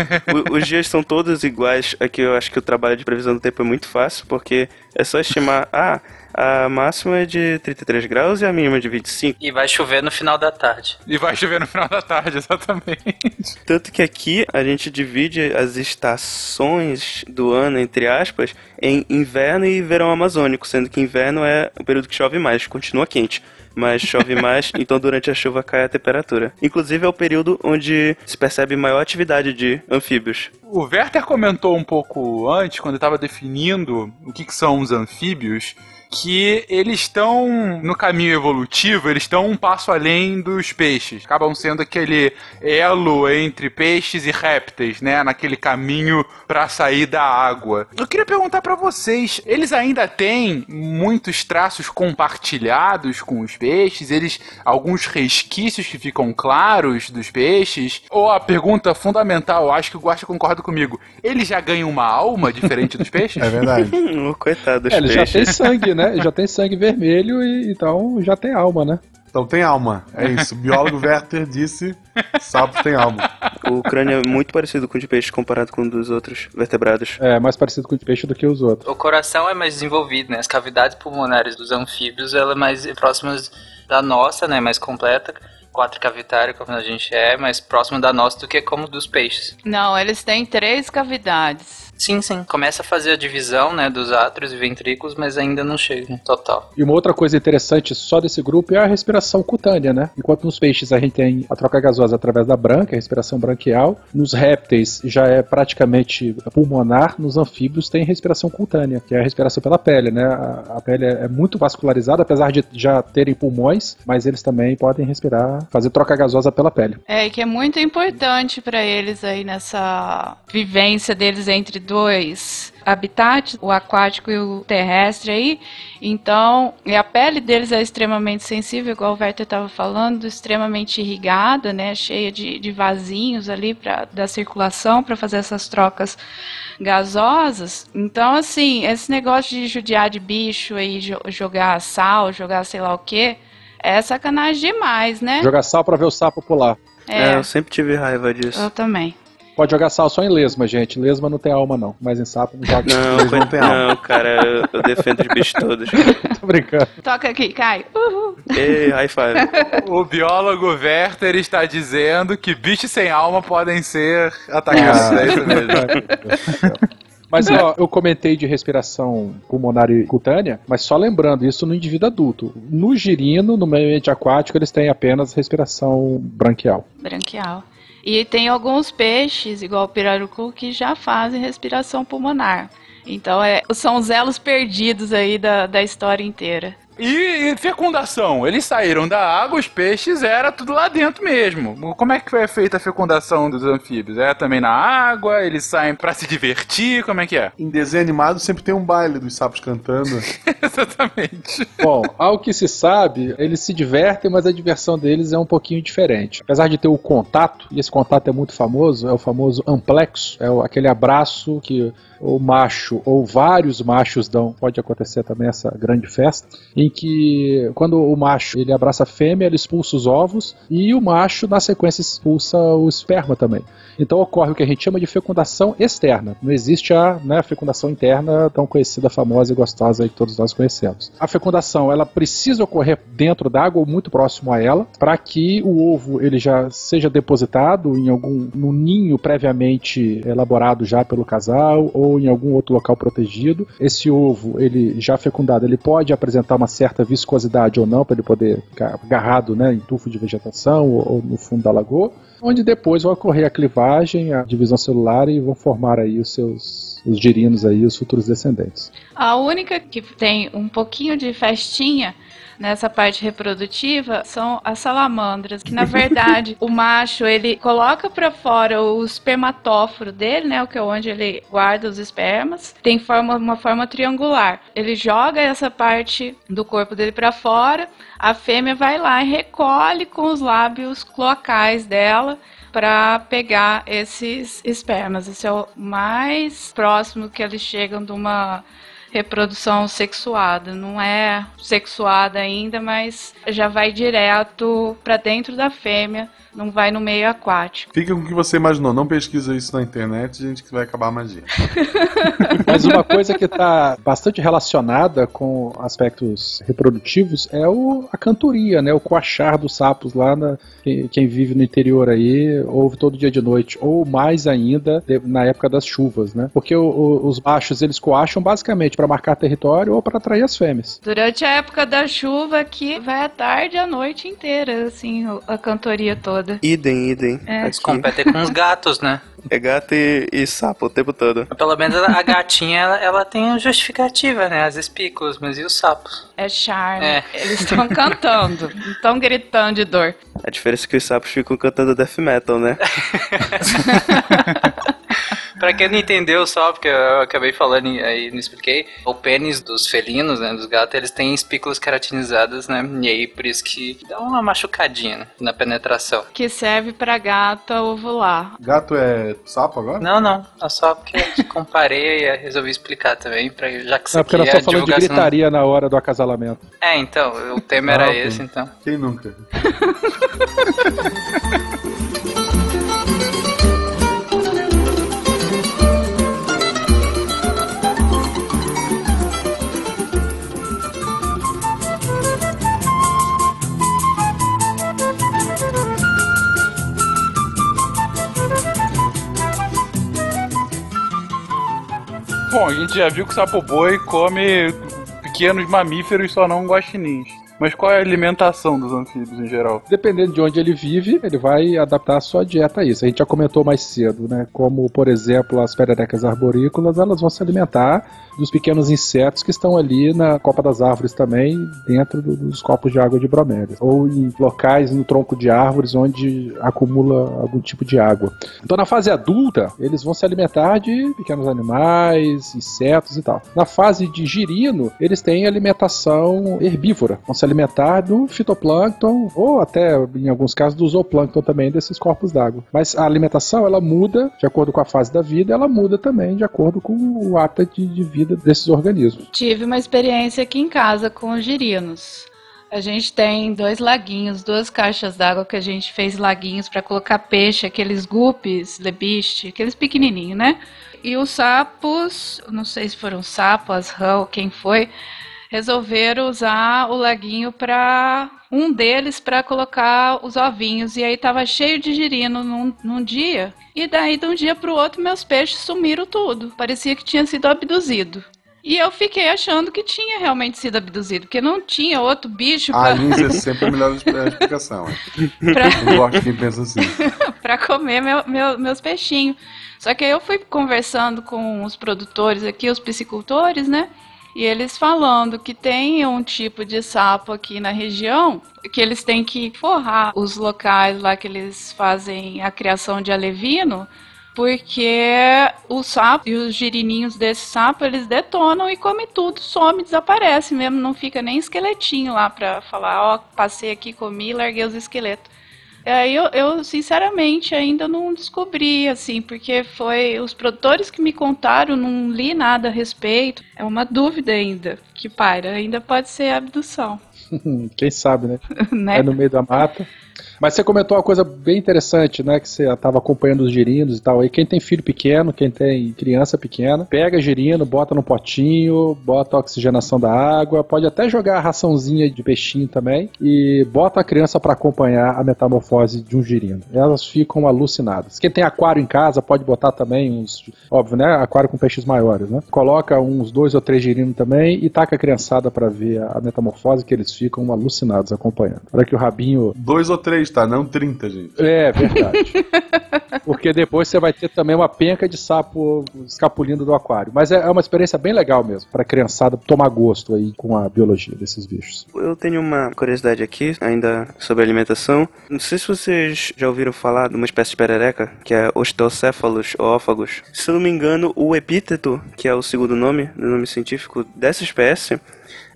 O- os dias são todos iguais. Aqui eu acho que o trabalho de previsão do tempo é muito fácil, porque é só estimar, ah, a máxima é de 33 graus e a mínima é de 25. E vai chover no final da tarde. E vai chover no final da tarde, exatamente. Tanto que aqui a gente divide as estações do ano, entre aspas, em inverno e verão amazônico, sendo que inverno é o período que chove mais, continua quente. Mas chove mais, então durante a chuva cai a temperatura. Inclusive é o período onde se percebe maior atividade de anfíbios. O Werther comentou um pouco antes, quando ele estava definindo o que, que são os anfíbios, que eles estão no caminho evolutivo, eles estão um passo além dos peixes. Acabam sendo aquele elo entre peixes e répteis, né? Naquele caminho para sair da água. Eu queria perguntar para vocês, eles ainda têm muitos traços compartilhados com os peixes? Eles alguns resquícios que ficam claros dos peixes? Ou a pergunta fundamental, acho que o Guaxa concorda comigo, eles já ganham uma alma diferente dos peixes? É verdade. Coitado dos É, ele já tem peixes. sangue, né? Já tem sangue vermelho e então já tem alma, né? Então tem alma. É isso. O biólogo Werther disse: sapo tem alma. O crânio é muito parecido com o de peixe comparado com o dos outros vertebrados. É mais parecido com o de peixe do que os outros. O coração é mais desenvolvido, né? As cavidades pulmonares dos anfíbios, ela é mais próximas da nossa, né? Mais completa. Quatro cavitário, como a gente é, mais próximo da nossa do que como dos peixes. Não, eles têm três cavidades. Sim, sim. Começa a fazer a divisão, né? Dos átrios e ventrículos, mas ainda não chega no total. E uma outra coisa interessante só desse grupo é a respiração cutânea, né? Enquanto nos peixes a gente tem a troca gasosa através da branca, a respiração branquial, nos répteis já é praticamente pulmonar, nos anfíbios tem respiração cutânea, que é a respiração pela pele, né? A, a pele é muito vascularizada, apesar de já terem pulmões, mas eles também podem respirar, fazer troca gasosa pela pele. É, e que é muito importante para eles aí nessa vivência deles entre dois habitats, o aquático e o terrestre aí. Então, e a pele deles é extremamente sensível, igual o Werther estava falando, extremamente irrigada, né, cheia de, de vasinhos ali pra, da circulação para fazer essas trocas gasosas. Então, assim, esse negócio de judiar de bicho aí, jo- jogar sal, jogar sei lá o que, é sacanagem demais, né? Jogar sal pra ver o sapo pular. É, É, eu sempre tive raiva disso. eu também. Pode jogar sal só em lesma, gente. Lesma não tem alma, não. Mas em sapo não joga. Não, não têm não, cara, eu, eu defendo os bichos todos. Tô brincando. Toca aqui, Caio. Uhul. Ei, high five. O biólogo Werther está dizendo que bichos sem alma podem ser atacados. É isso mesmo. Mas ó, eu comentei de respiração pulmonar e cutânea, mas só lembrando, isso no indivíduo adulto. No girino, no meio ambiente aquático, eles têm apenas respiração branquial. Branquial. E tem alguns peixes, igual o pirarucu, que já fazem respiração pulmonar. Então é, são os elos perdidos aí da, da história inteira. E, e fecundação? Eles saíram da água, os peixes era tudo lá dentro mesmo. Como é que foi feita a fecundação dos anfíbios? É também na água? Eles saem pra se divertir? Como é que é? Em desenho animado sempre tem um baile dos sapos cantando. Exatamente. Bom, ao que se sabe, eles se divertem, mas a diversão deles é um pouquinho diferente. Apesar de ter o contato, e esse contato é muito famoso, é o famoso amplexo, é aquele abraço que o macho ou vários machos dão, pode acontecer também essa grande festa, em que quando o macho ele abraça a fêmea, ele expulsa os ovos e o macho na sequência expulsa o esperma também. Então ocorre o que a gente chama de fecundação externa. Não existe a né, fecundação interna tão conhecida, famosa e gostosa aí que todos nós conhecemos. A fecundação ela precisa ocorrer dentro d'água ou muito próximo a ela, para que o ovo ele já seja depositado em algum no ninho previamente elaborado já pelo casal ou em algum outro local protegido. Esse ovo ele já fecundado ele pode apresentar uma certa viscosidade ou não para ele poder ficar agarrado né, em tufo de vegetação ou, ou no fundo da lagoa onde depois vai ocorrer a clivagem, a divisão celular e vão formar aí os seus os girinos aí, os futuros descendentes. A única que tem um pouquinho de festinha nessa parte reprodutiva são as salamandras, que na verdade o macho ele coloca para fora o espermatóforo dele, né, o que é onde ele guarda os espermas, tem forma uma forma triangular. Ele joga essa parte do corpo dele para fora, a fêmea vai lá e recolhe com os lábios cloacais dela para pegar esses espermas. Esse é o mais próximo que eles chegam de uma reprodução sexuada. Não é sexuada ainda, mas já vai direto para dentro da fêmea, não vai no meio aquático. Fica com o que você imaginou, não pesquisa isso na internet, gente, que vai acabar a magia. Mas uma coisa que está bastante relacionada com aspectos reprodutivos é o, a cantoria, né? O coachar dos sapos lá, na, quem, quem vive no interior aí, ouve todo dia de noite, ou mais ainda na época das chuvas, né? Porque o- o- os machos eles coacham basicamente para marcar território ou para atrair as fêmeas. Durante a época da chuva aqui vai a tarde e a noite inteira, assim, a cantoria toda. Idem, idem. É. Eles competem com os gatos, né? É gato e, e sapo o tempo todo. Pelo menos a gatinha, ela, ela tem justificativa, né? As espículas, mas e os sapos? É charme. É. Eles estão cantando, não estão gritando de dor. A diferença é que os sapos ficam cantando death metal, né? Pra quem não entendeu só, porque eu acabei falando e aí não expliquei, o pênis dos felinos, né, dos gatos, eles têm espículas queratinizadas, né, e aí por isso que dá uma machucadinha né, na penetração. Que serve pra gata ovular. Gato é sapo agora? Não, não, é só porque eu comparei e resolvi explicar também, pra, já que isso É porque nós é estamos falando de gritaria na hora do acasalamento. É, então, o tema era Ah, ok. esse, então. Quem nunca? gente já viu que o sapo boi come pequenos mamíferos, só não guaxinins. Mas qual é a alimentação dos anfíbios em geral? Dependendo de onde ele vive, ele vai adaptar a sua dieta a isso. A gente já comentou mais cedo, né? Como, por exemplo, as pererecas arborícolas, elas vão se alimentar dos pequenos insetos que estão ali na copa das árvores também, dentro do- dos copos de água de bromélias. Ou em locais no tronco de árvores onde acumula algum tipo de água. Então, na fase adulta, eles vão se alimentar de pequenos animais, insetos e tal. Na fase de girino, eles têm alimentação herbívora. Vão se alimentar do fitoplâncton ou até, em alguns casos, do zooplâncton também desses corpos d'água. Mas a alimentação, ela muda de acordo com a fase da vida, ela muda também de acordo com o hábitat de, de vida desses organismos. Tive uma experiência aqui em casa com os girinos. A gente tem dois laguinhos, duas caixas d'água que a gente fez laguinhos para colocar peixe, aqueles guppies, lebiste, aqueles pequenininhos, né? E os sapos, não sei se foram sapos, rã quem foi, resolveram usar o laguinho para um deles para colocar os ovinhos e aí tava cheio de girino num, num dia e daí de um dia para o outro meus peixes sumiram tudo parecia que tinha sido abduzido e eu fiquei achando que tinha realmente sido abduzido, porque não tinha outro bicho A pra, Lins é sempre a melhor explicação. é. pra, Eu gosto de quem pensa assim. pra comer meu- meu- meus peixinhos. Só que aí eu fui conversando com os produtores aqui, os piscicultores, né? E eles falando que tem um tipo de sapo aqui na região que eles têm que forrar os locais lá que eles fazem a criação de alevino, porque o sapo e os girininhos desse sapo eles detonam e come tudo, some, desaparece mesmo, não fica nem esqueletinho lá pra falar, ó, passei aqui, comi, larguei os esqueletos. Aí eu, eu, sinceramente ainda não descobri, assim, porque foi os produtores que me contaram, não li nada a respeito. É uma dúvida ainda que paira, ainda pode ser abdução, Quem sabe, né? né? É no meio da mata. Mas você comentou uma coisa bem interessante, né? Que você estava acompanhando os girinos e tal. E quem tem filho pequeno, quem tem criança pequena, pega girino, bota no potinho, bota a oxigenação da água, pode até jogar a raçãozinha de peixinho também e bota a criança para acompanhar a metamorfose de um girino. Elas ficam alucinadas. Quem tem aquário em casa pode botar também uns, óbvio, né? Aquário com peixes maiores, né? Coloca uns dois ou três girinos também e taca a criançada para ver a metamorfose que eles ficam alucinados acompanhando. Olha que o rabinho Dois ou três, tá? Não 30, gente. é verdade. Porque depois você vai ter também uma penca de sapo escapulindo do aquário. Mas é é uma experiência bem legal mesmo, pra criançada tomar gosto aí com a biologia desses bichos. Eu tenho uma curiosidade aqui, ainda sobre alimentação. Não sei se vocês já ouviram falar de uma espécie de perereca, que é Ostocéfalos ófagos. Se eu não me engano, o epíteto, que é o segundo nome, o nome científico dessa espécie,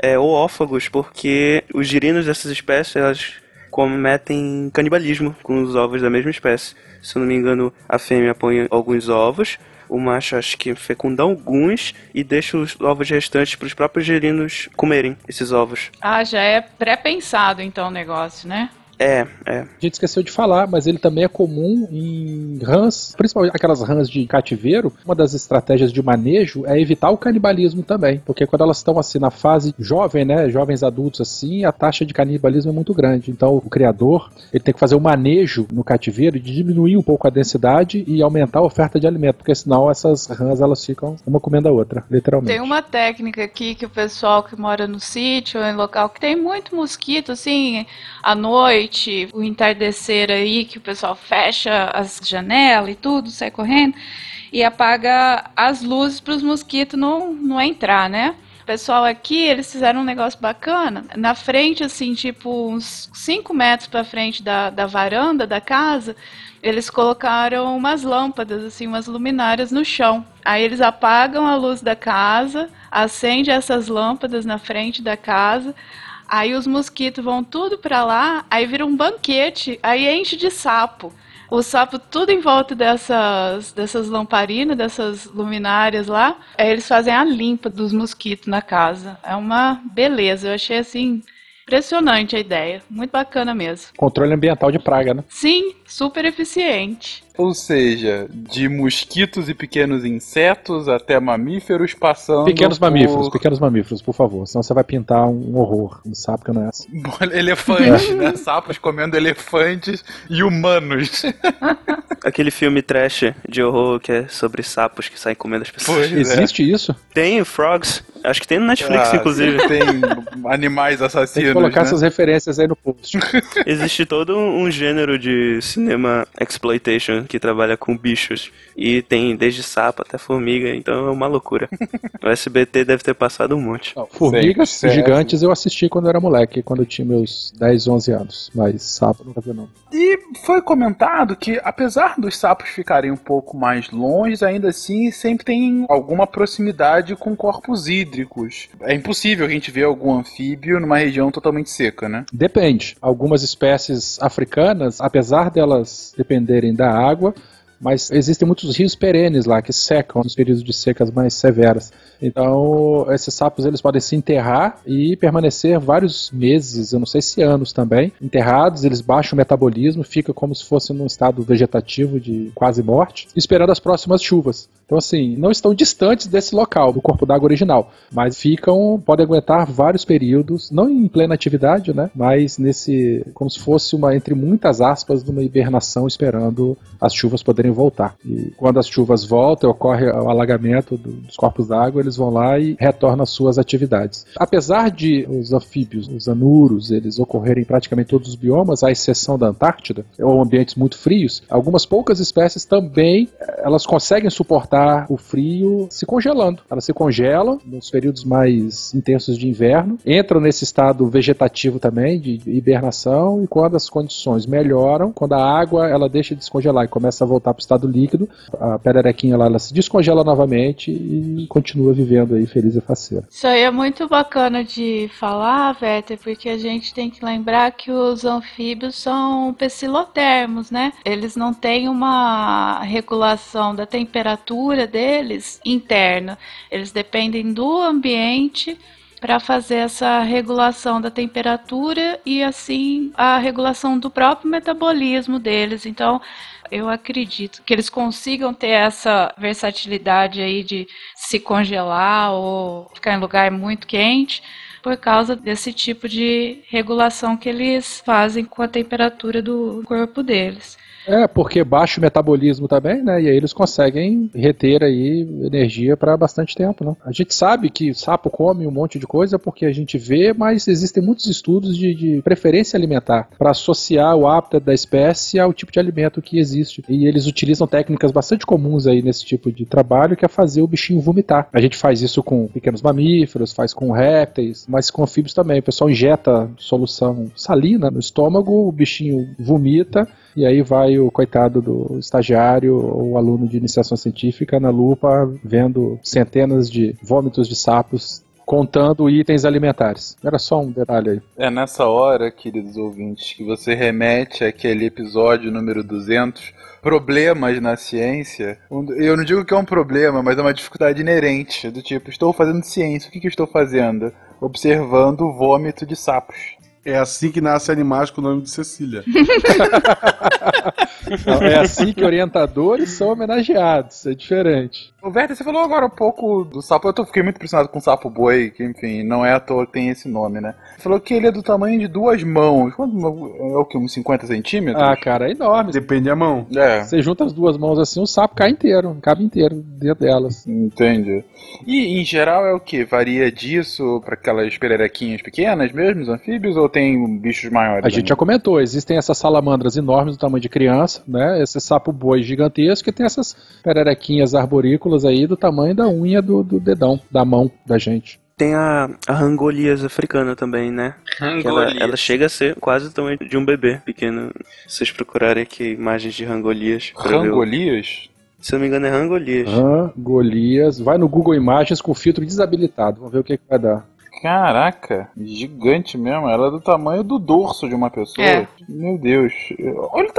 é oófagos, porque os girinos dessas espécies, elas cometem canibalismo com os ovos da mesma espécie. Se eu não me engano, a fêmea põe alguns ovos, o macho acho que fecunda alguns e deixa os ovos restantes para os próprios girinos comerem esses ovos. Ah, já é pré-pensado então o negócio, né? É, é. A gente esqueceu de falar, mas ele também é comum em rãs, principalmente aquelas rãs de cativeiro. Uma das estratégias de manejo é evitar o canibalismo também, porque quando elas estão assim na fase jovem, né, jovens adultos assim, a taxa de canibalismo é muito grande. Então o criador ele tem que fazer o manejo no cativeiro de diminuir um pouco a densidade e aumentar a oferta de alimento, porque senão essas rãs elas ficam uma comendo a outra, literalmente. Tem uma técnica aqui que o pessoal que mora no sítio ou em local que tem muito mosquito, assim, à noite, o entardecer aí, que o pessoal fecha as janelas e tudo, sai correndo, e apaga as luzes para os mosquitos não, não entrar, né? O pessoal aqui, eles fizeram um negócio bacana. Na frente, assim, tipo, uns 5 metros pra frente da, da varanda da casa, eles colocaram umas lâmpadas, assim, umas luminárias no chão. Aí eles apagam a luz da casa, acende essas lâmpadas na frente da casa. Aí os mosquitos vão tudo pra lá, aí vira um banquete, aí enche de sapo. O sapo tudo em volta dessas, dessas lamparinas, dessas luminárias lá. Aí eles fazem a limpa dos mosquitos na casa. É uma beleza. Eu achei assim impressionante a ideia. Muito bacana mesmo. Controle ambiental de praga, né? Sim, super eficiente. Ou seja, de mosquitos e pequenos insetos até mamíferos passando. Pequenos por mamíferos, pequenos mamíferos, por favor. Senão você vai pintar um horror. Um sapo que não é assim. Elefantes, né? Sapos comendo elefantes e humanos. Aquele filme trash de horror que é sobre sapos que saem comendo as pessoas. Pois é. Existe isso? Tem Frogs, acho que tem no Netflix, Ah, inclusive. Tem animais Tem assassinos. que colocar né? essas referências aí no post. Existe todo um gênero de cinema exploitation que trabalha com bichos. E tem desde sapo até formiga, então é uma loucura. O SBT deve ter passado um monte. Não, Formigas gigantes eu assisti quando eu era moleque, quando eu tinha meus 10, 11 anos. Mas sapo nunca vi não. E foi comentado que, apesar dos sapos ficarem um pouco mais longe, ainda assim sempre tem alguma proximidade com corpos hídricos. É impossível a gente ver algum anfíbio numa região totalmente seca, né? Depende. Algumas espécies africanas, apesar delas dependerem da água, Mas existem muitos rios perenes lá que secam nos períodos de secas mais severas. Então, esses sapos eles podem se enterrar e permanecer vários meses, eu não sei se anos também, enterrados, eles baixam o metabolismo, fica como se fosse num estado vegetativo de quase morte, esperando as próximas chuvas. Então, assim, não estão distantes desse local, do corpo d'água original, mas ficam, podem aguentar vários períodos, não em plena atividade, né? Mas nesse, como se fosse uma, entre muitas aspas, uma hibernação esperando as chuvas poderem voltar. E quando as chuvas voltam, ocorre o alagamento do, dos corpos d'água, eles vão lá e retornam às suas atividades. Apesar de os anfíbios, os anuros, eles ocorrerem em praticamente todos os biomas, à exceção da Antártida, ou ambientes muito frios, algumas poucas espécies também elas conseguem suportar o frio se congelando. Elas se congelam nos períodos mais intensos de inverno, entram nesse estado vegetativo também de hibernação e quando as condições melhoram, quando a água ela deixa de descongelar e começa a voltar para o estado líquido, a pererequinha lá ela se descongela novamente e continua vivendo aí feliz e faceira. Isso aí é muito bacana de falar, Vetter, porque a gente tem que lembrar que os anfíbios são pecilotermos, né? Eles não têm uma regulação da temperatura deles interna. Eles dependem do ambiente para fazer essa regulação da temperatura e assim a regulação do próprio metabolismo deles. Então, eu acredito que eles consigam ter essa versatilidade aí de se congelar ou ficar em lugar muito quente por causa desse tipo de regulação que eles fazem com a temperatura do corpo deles. É, porque baixa o metabolismo também, né? E aí eles conseguem reter aí energia para bastante tempo, né? A gente sabe que sapo come um monte de coisa porque a gente vê, mas existem muitos estudos de, de preferência alimentar para associar o hábitat da espécie ao tipo de alimento que existe. E eles utilizam técnicas bastante comuns aí nesse tipo de trabalho, que é fazer o bichinho vomitar. A gente faz isso com pequenos mamíferos, faz com répteis, mas com anfíbios também. O pessoal injeta solução salina no estômago, o bichinho vomita e aí vai o coitado do estagiário ou aluno de iniciação científica na lupa vendo centenas de vômitos de sapos contando itens alimentares. Era só um detalhe aí. É nessa hora, queridos ouvintes, que você remete àquele episódio número 200, problemas na ciência. Eu não digo que é um problema, mas é uma dificuldade inerente, do tipo, estou fazendo ciência, o que, que estou fazendo? Observando o vômito de sapos. É assim que nasce animais com o nome de Cecília. É assim que orientadores são homenageados, é diferente. O Werther, você falou agora um pouco do sapo. Eu tô, fiquei muito impressionado com o sapo boi, que enfim, não é à toa que tem esse nome, né? Você falou que ele é do tamanho de duas mãos. É o que? Uns 50 centímetros? Ah, cara, é enorme. Depende da mão. É. Você junta as duas mãos assim, o sapo cai inteiro, cabe inteiro dentro delas. Entendi. E em geral é o que? Varia disso para aquelas pererequinhas pequenas mesmo, os anfíbios, ou tem bichos maiores? A gente já comentou, existem essas salamandras enormes do tamanho de criança, né? Esse sapo boi gigantesco e tem essas pererequinhas arborícolas aí do tamanho da unha do, do dedão, da mão da gente. Tem a, a rangolias africana também, né? Ela, ela, chega a ser quase o tamanho de um bebê pequeno. Se vocês procurarem aqui imagens de rangolias. Rangolias? Se eu não me engano é rangolias. Rangolias. Vai no Google Imagens com filtro desabilitado. Vamos ver o que, que vai dar. Caraca, gigante mesmo. Ela é do tamanho do dorso de uma pessoa. É. Meu Deus. Olha,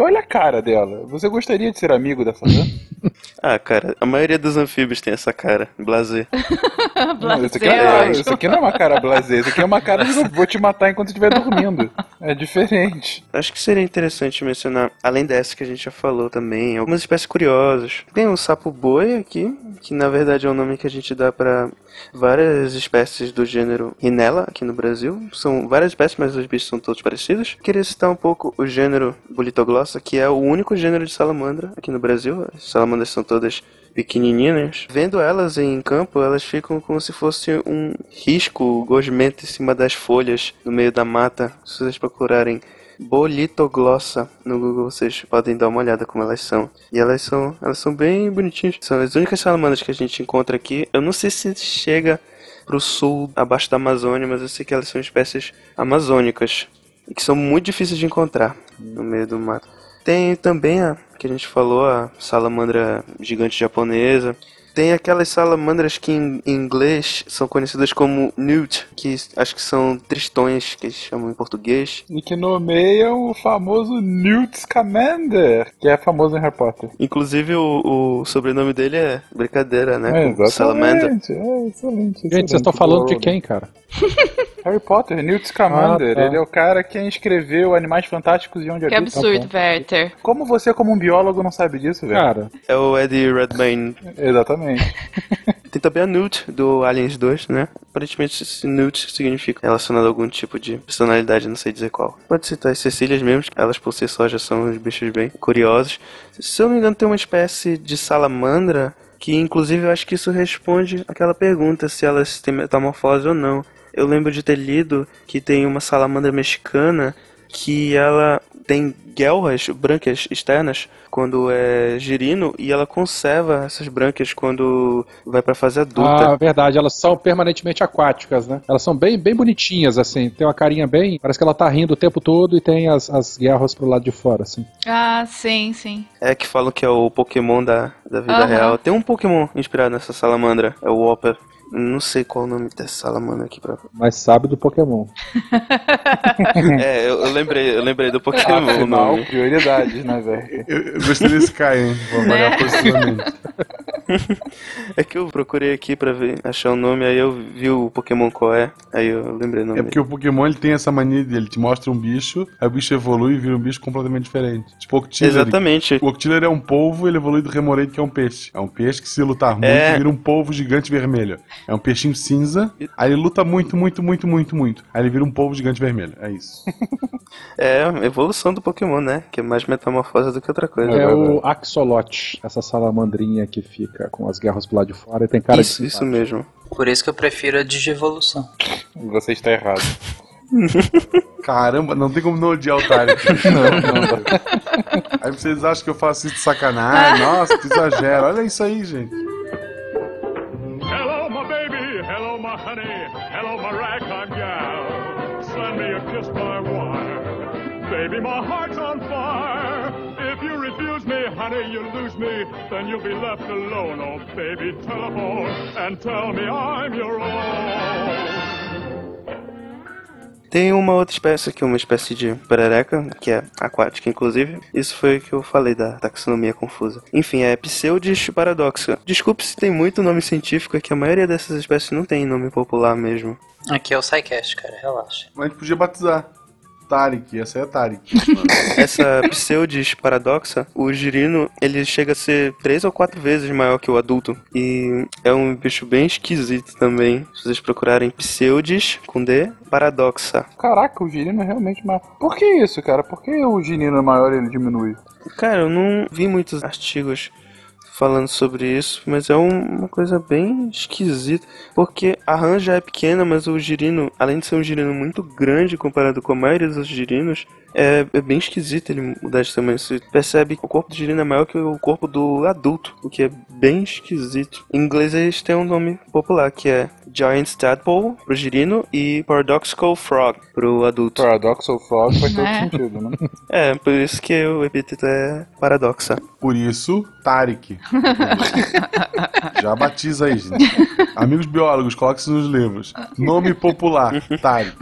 olha a cara dela. Você gostaria de ser amigo dessa rã? ah, cara, a maioria dos anfíbios tem essa cara. Blazer. blazer. Isso aqui, é, isso aqui não é uma cara blazer. Isso aqui é uma cara de vou te matar enquanto estiver dormindo. É diferente. Acho que seria interessante mencionar, além dessa que a gente já falou também, algumas espécies curiosas. Tem o sapo boi aqui, que na verdade é o nome que a gente dá para várias espécies do gênero Rinella aqui no Brasil. São várias espécies, mas os bichos são todos parecidos. Queria citar um pouco o gênero Bolitoglossa, que é o único gênero de salamandra aqui no Brasil. As salamandras são todas pequenininhas. Vendo elas em campo, elas ficam como se fosse um risco gosmento em cima das folhas no meio da mata. Se vocês procurarem Bolitoglossa no Google, vocês podem dar uma olhada como elas são. E elas são, elas são bem bonitinhas. São as únicas salamandras que a gente encontra aqui. Eu não sei se chega pro sul, abaixo da Amazônia, mas eu sei que elas são espécies amazônicas e que são muito difíceis de encontrar no meio do mato. Tem também a que a gente falou, a salamandra gigante japonesa. Tem aquelas salamandras que em inglês são conhecidas como newt, que acho que são tristões, que eles chamam em português. E que nomeiam o famoso Newt Scamander, que é famoso em Harry Potter. Inclusive o, o sobrenome dele é brincadeira, né? É, com Salamander. exatamente. É, excelente. Gente, vocês estão falando de quem, cara? Harry Potter, Newt Scamander. Ah, tá. Ele é o cara que escreveu Animais Fantásticos e Onde Que Habitam. absurdo, Werther. Como você, como um biólogo, não sabe disso, velho? Cara, É o Eddie Redmayne. Exatamente. Tem também a Newt, do Aliens 2, né? Aparentemente esse Newt significa relacionado a algum tipo de personalidade, não sei dizer qual. Pode citar as Cecílias mesmo, elas por si só já são uns bichos bem curiosos. Se eu não me engano, tem uma espécie de salamandra que, inclusive, eu acho que isso responde aquela pergunta se elas têm metamorfose ou não. Eu lembro de ter lido que tem uma salamandra mexicana que ela tem guelras brancas externas quando é girino e ela conserva essas brancas quando vai pra fase ah, adulta. verdade, elas são permanentemente aquáticas, né? Elas são bem, bem bonitinhas, assim. Tem uma carinha bem. Parece que ela tá rindo o tempo todo e tem as, as guerras pro lado de fora, assim. Ah, sim, sim. É que falam que é o Pokémon da, da vida Aham. real. Tem um Pokémon inspirado nessa salamandra, é o Whopper. Não sei qual o nome dessa salamandra aqui pra. Mas sabe do Pokémon. É, eu, eu lembrei, eu lembrei do Pokémon. Afinal, nome. prioridades, né, velho? Eu, eu gostei desse Kai, hein? Vou avaliar Né? positivamente. É que eu procurei aqui pra ver, achar o nome, aí eu vi o Pokémon qual é, aí eu lembrei o nome. É porque o Pokémon ele tem essa mania dele, te mostra um bicho, aí o bicho evolui e vira um bicho completamente diferente. Tipo o Octiller. Exatamente. O Octiller é um polvo, ele evolui do Remoraid, que é um peixe. É um peixe que se lutar muito, É. vira um polvo gigante vermelho. É um peixinho cinza, aí ele luta muito, muito, muito, muito, muito. Aí ele vira um polvo gigante vermelho. É isso. É evolução do Pokémon, né? Que é mais metamorfose do que outra coisa. É o Axolot, essa salamandrinha que fica com as guerras pro lado de fora e tem cara isso, de isso mesmo. Por isso que eu prefiro a Digivolução. Você está errado. Caramba, não tem como não odiar o Tarek. Não, não. Aí vocês acham que eu faço isso de sacanagem? Nossa, que exagero. Olha isso aí, gente. My heart's on fire. If you refuse me, honey, you lose me. Then you'll be left alone. Oh, baby, telephone and tell me I'm your own. Tem uma outra espécie que é uma espécie de perereca, que é aquática, inclusive. Isso foi o que eu falei da taxonomia confusa. Enfim, é Pseudis paradoxa. Desculpe se tem muito nome científico, é que a maioria dessas espécies não tem nome popular mesmo. Aqui é o SciCast, cara, relaxa. Mas a gente podia batizar. Tarek, essa é a Tarek. Essa Pseudis paradoxa, o girino, ele chega a ser três ou quatro vezes maior que o adulto. E é um bicho bem esquisito também. Se vocês procurarem Pseudis, com D, paradoxa. Caraca, o girino é realmente maior. Por que isso, cara? Por que o girino é maior e ele diminui? Cara, eu não vi muitos artigos falando sobre isso, mas é um- uma coisa bem esquisita, porque a rã já é pequena, mas o girino, além de ser um girino muito grande comparado com a maioria dos girinos, é, é bem esquisito ele mudar de tamanho. Você percebe que o corpo do girino é maior que o corpo do adulto, o que é bem esquisito. Em inglês eles têm um nome popular, que é Giant Tadpole pro girino e Paradoxical Frog pro adulto. Paradoxal Frog faz todo É. sentido, né? É, por isso que o epíteto é paradoxa. Por isso, Tarek. Já batiza aí, gente. Amigos biólogos, coloque isso nos livros. Nome popular, Tarek.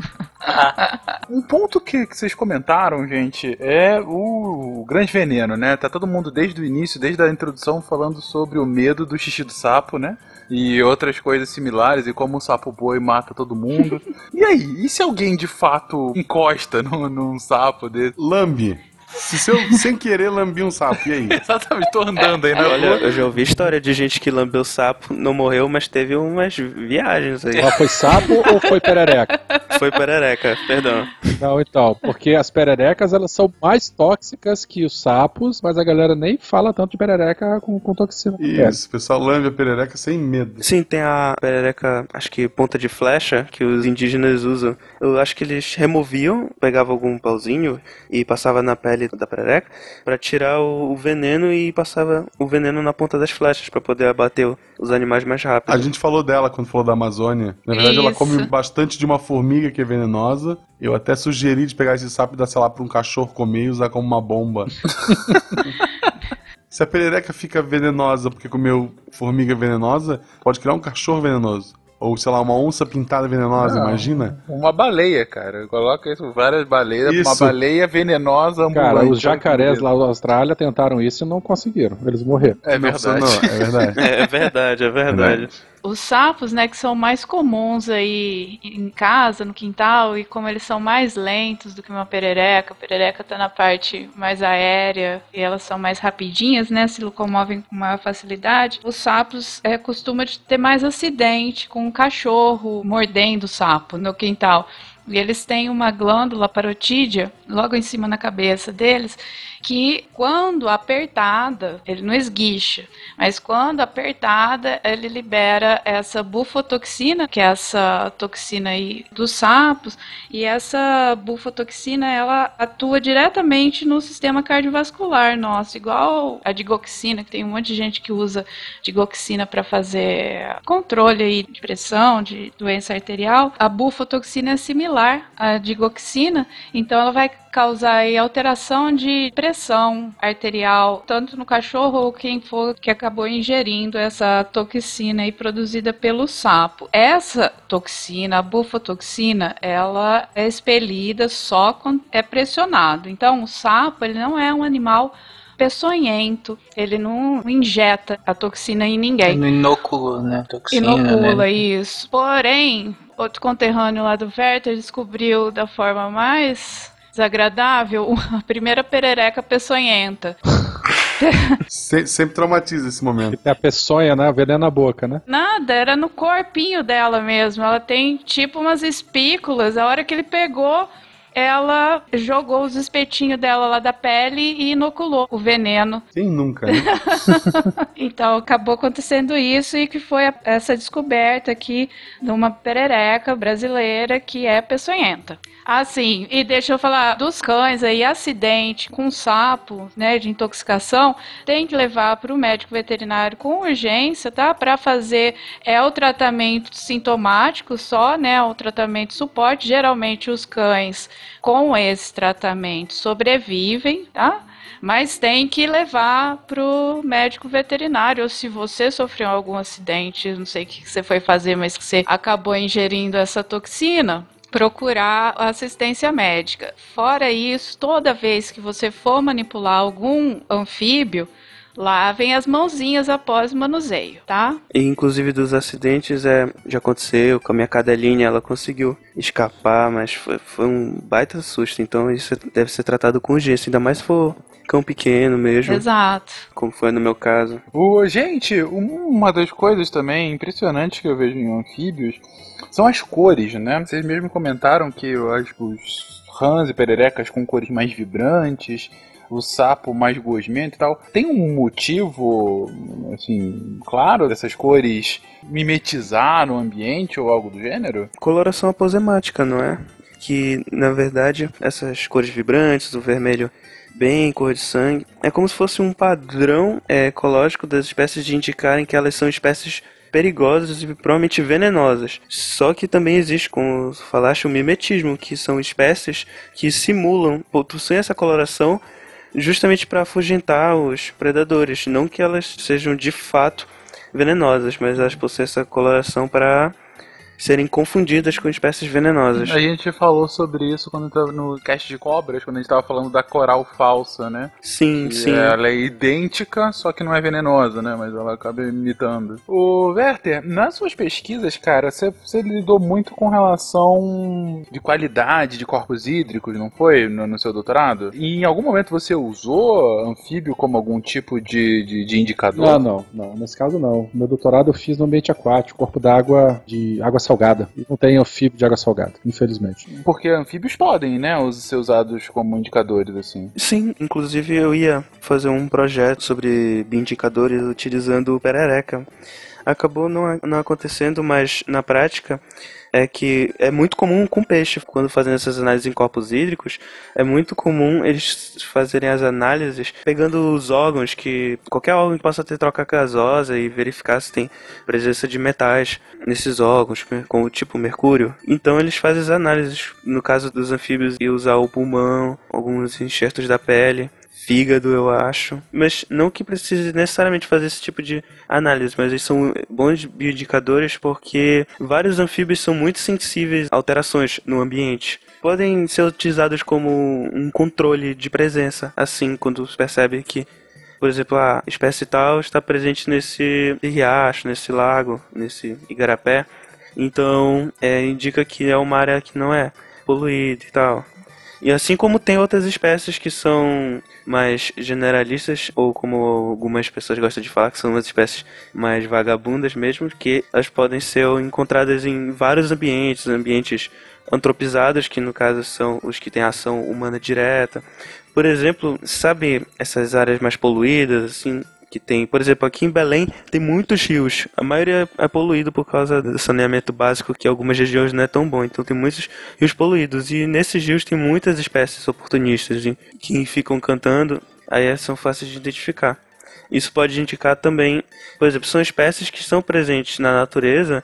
Um ponto que, que vocês comentaram, gente, é o grande veneno, né? Tá todo mundo desde o início, desde a introdução, falando sobre o medo do xixi do sapo, né? E outras coisas similares, e como o sapo boi mata todo mundo. E aí, e se alguém de fato encosta num, num sapo desse? Lambe. Se eu, sem querer, lambi um sapo, e aí? Exatamente, tô andando aí na Olha, rua. eu já ouvi história de gente que lambeu sapo, não morreu, mas teve umas viagens aí. Ela foi sapo ou foi perereca? Foi perereca, perdão. Não, então, porque as pererecas elas são mais tóxicas que os sapos, mas a galera nem fala tanto de perereca com, com toxina. Isso, o pessoal lambe a perereca sem medo. Sim, tem a perereca, acho que ponta de flecha, que os indígenas usam. Eu acho que eles removiam, pegavam algum pauzinho e passava na pele da perereca pra tirar o, o veneno e passava o veneno na ponta das flechas pra poder abater o- os animais mais rápido. A gente falou dela quando falou da Amazônia. Na verdade, ela Isso. come bastante de uma formiga que é venenosa. Eu até sugeri de pegar esse sapo e dar, sei lá, pra um cachorro comer e usar como uma bomba. Se a perereca fica venenosa porque comeu formiga venenosa, pode criar um cachorro venenoso. Ou, sei lá, uma onça pintada venenosa, Não. imagina? Uma baleia, cara. Coloca isso, várias baleias, uma Isso. baleia venenosa ambulante. Cara, os jacarés lá da Austrália tentaram isso e não conseguiram. Eles morreram. É verdade. não, é verdade. É verdade, é verdade. Os sapos, né, que são mais comuns aí em casa, no quintal, e como eles são mais lentos do que uma perereca, a perereca tá na parte mais aérea e elas são mais rapidinhas, né, se locomovem com maior facilidade. Os sapos é, costuma ter mais acidente com um cachorro mordendo o sapo no quintal. E eles têm uma glândula parotídea logo em cima na cabeça deles, que quando apertada, ele não esguicha, mas quando apertada, ele libera essa bufotoxina, que é essa toxina aí dos sapos, e essa bufotoxina ela atua diretamente no sistema cardiovascular nosso, igual a digoxina, que tem um monte de gente que usa digoxina para fazer controle aí de pressão, de doença arterial. A bufotoxina é similar à digoxina, então ela vai causar alteração de pressão arterial, tanto no cachorro ou quem for que acabou ingerindo essa toxina aí produzida pelo sapo. Essa toxina, a bufotoxina, ela é expelida só quando é pressionado. Então, o sapo, ele não é um animal peçonhento, ele não injeta a toxina em ninguém. No inóculo, né? Toxina, Inocula né? isso. Porém, outro conterrâneo lá do Werther descobriu da forma mais desagradável a primeira perereca peçonhenta. Se- sempre traumatiza esse momento. Tem a peçonha, né? Veneno na boca, né? Nada, era no corpinho dela mesmo. Ela tem tipo umas espículas. A hora que ele pegou, ela jogou os espetinhos dela lá da pele e inoculou o veneno. Quem nunca, né? Então acabou acontecendo isso e que foi essa descoberta aqui de uma perereca brasileira que é peçonhenta. Assim, e deixa eu falar dos cães aí, acidente com sapo, né, de intoxicação, tem que levar para o médico veterinário com urgência, tá? Para fazer é o tratamento sintomático só, né, o tratamento suporte. Geralmente os cães com esse tratamento sobrevivem, tá? Mas tem que levar pro médico veterinário. Ou se você sofreu algum acidente, não sei o que você foi fazer, mas que você acabou ingerindo essa toxina, procurar assistência médica. Fora isso, toda vez que você for manipular algum anfíbio, lavem as mãozinhas após o manuseio, tá? E, inclusive dos acidentes, é, já aconteceu com a minha cadelinha, ela conseguiu escapar, mas foi, foi um baita susto, então isso deve ser tratado com urgência, ainda mais se for cão pequeno mesmo, Exato. como foi no meu caso. Ô, gente, uma das coisas também impressionantes que eu vejo em anfíbios são as cores, né? Vocês mesmo comentaram que eu acho que os rãs e pererecas com cores mais vibrantes, o sapo mais gosmento e tal. Tem um motivo, assim, claro, dessas cores mimetizar o ambiente ou algo do gênero? Coloração aposemática, não é? Que, na verdade, essas cores vibrantes, o vermelho bem cor de sangue, é como se fosse um padrão é, ecológico das espécies de indicarem que elas são espécies perigosas e provavelmente venenosas. Só que também existe, como falaste, o mimetismo, que são espécies que simulam, possuem essa coloração justamente para afugentar os predadores. Não que elas sejam de fato venenosas, mas elas possuem essa coloração para serem confundidas com espécies venenosas. A gente falou sobre isso quando estava no cast de cobras, quando a gente estava falando da coral falsa, né? Sim, Que sim. Ela é idêntica, só que não é venenosa, né? Mas ela acaba imitando. Ô, Werther, nas suas pesquisas, cara, você, você lidou muito com relação de qualidade de corpos hídricos, não foi? No, no seu doutorado? E em algum momento você usou anfíbio como algum tipo de, de, de indicador? Não, não, não. Nesse caso não. Meu doutorado eu fiz no ambiente aquático, corpo d'água de água salgada. Não tem anfíbio de água salgada, infelizmente. Porque anfíbios podem, né? Ser usados como indicadores, assim. Sim, inclusive eu ia fazer um projeto sobre bioindicadores utilizando o perereca. Acabou não, não acontecendo, mas na prática é que é muito comum com peixe, quando fazendo essas análises em corpos hídricos, é muito comum eles fazerem as análises pegando os órgãos que qualquer órgão possa ter troca gasosa e verificar se tem presença de metais nesses órgãos, como tipo mercúrio. Então eles fazem as análises, no caso dos anfíbios, e usar o pulmão, alguns enxertos da pele fígado, eu acho. Mas não que precise necessariamente fazer esse tipo de análise, mas eles são bons bioindicadores porque vários anfíbios são muito sensíveis a alterações no ambiente. Podem ser utilizados como um controle de presença, assim, quando se percebe que por exemplo, a espécie tal está presente nesse riacho, nesse lago, nesse igarapé. Então, é, indica que é uma área que não é poluída e tal. E assim como tem outras espécies que são mais generalistas, ou como algumas pessoas gostam de falar, que são umas espécies mais vagabundas mesmo, que elas podem ser encontradas em vários ambientes, ambientes antropizados, que no caso são os que têm ação humana direta. Por exemplo, sabe essas áreas mais poluídas, assim, que tem, por exemplo, aqui em Belém tem muitos rios. A maioria é poluído por causa do saneamento básico, que algumas regiões não é tão bom. Então tem muitos rios poluídos e nesses rios tem muitas espécies oportunistas que ficam cantando. Aí são fáceis de identificar. Isso pode indicar também, por exemplo, são espécies que estão presentes na natureza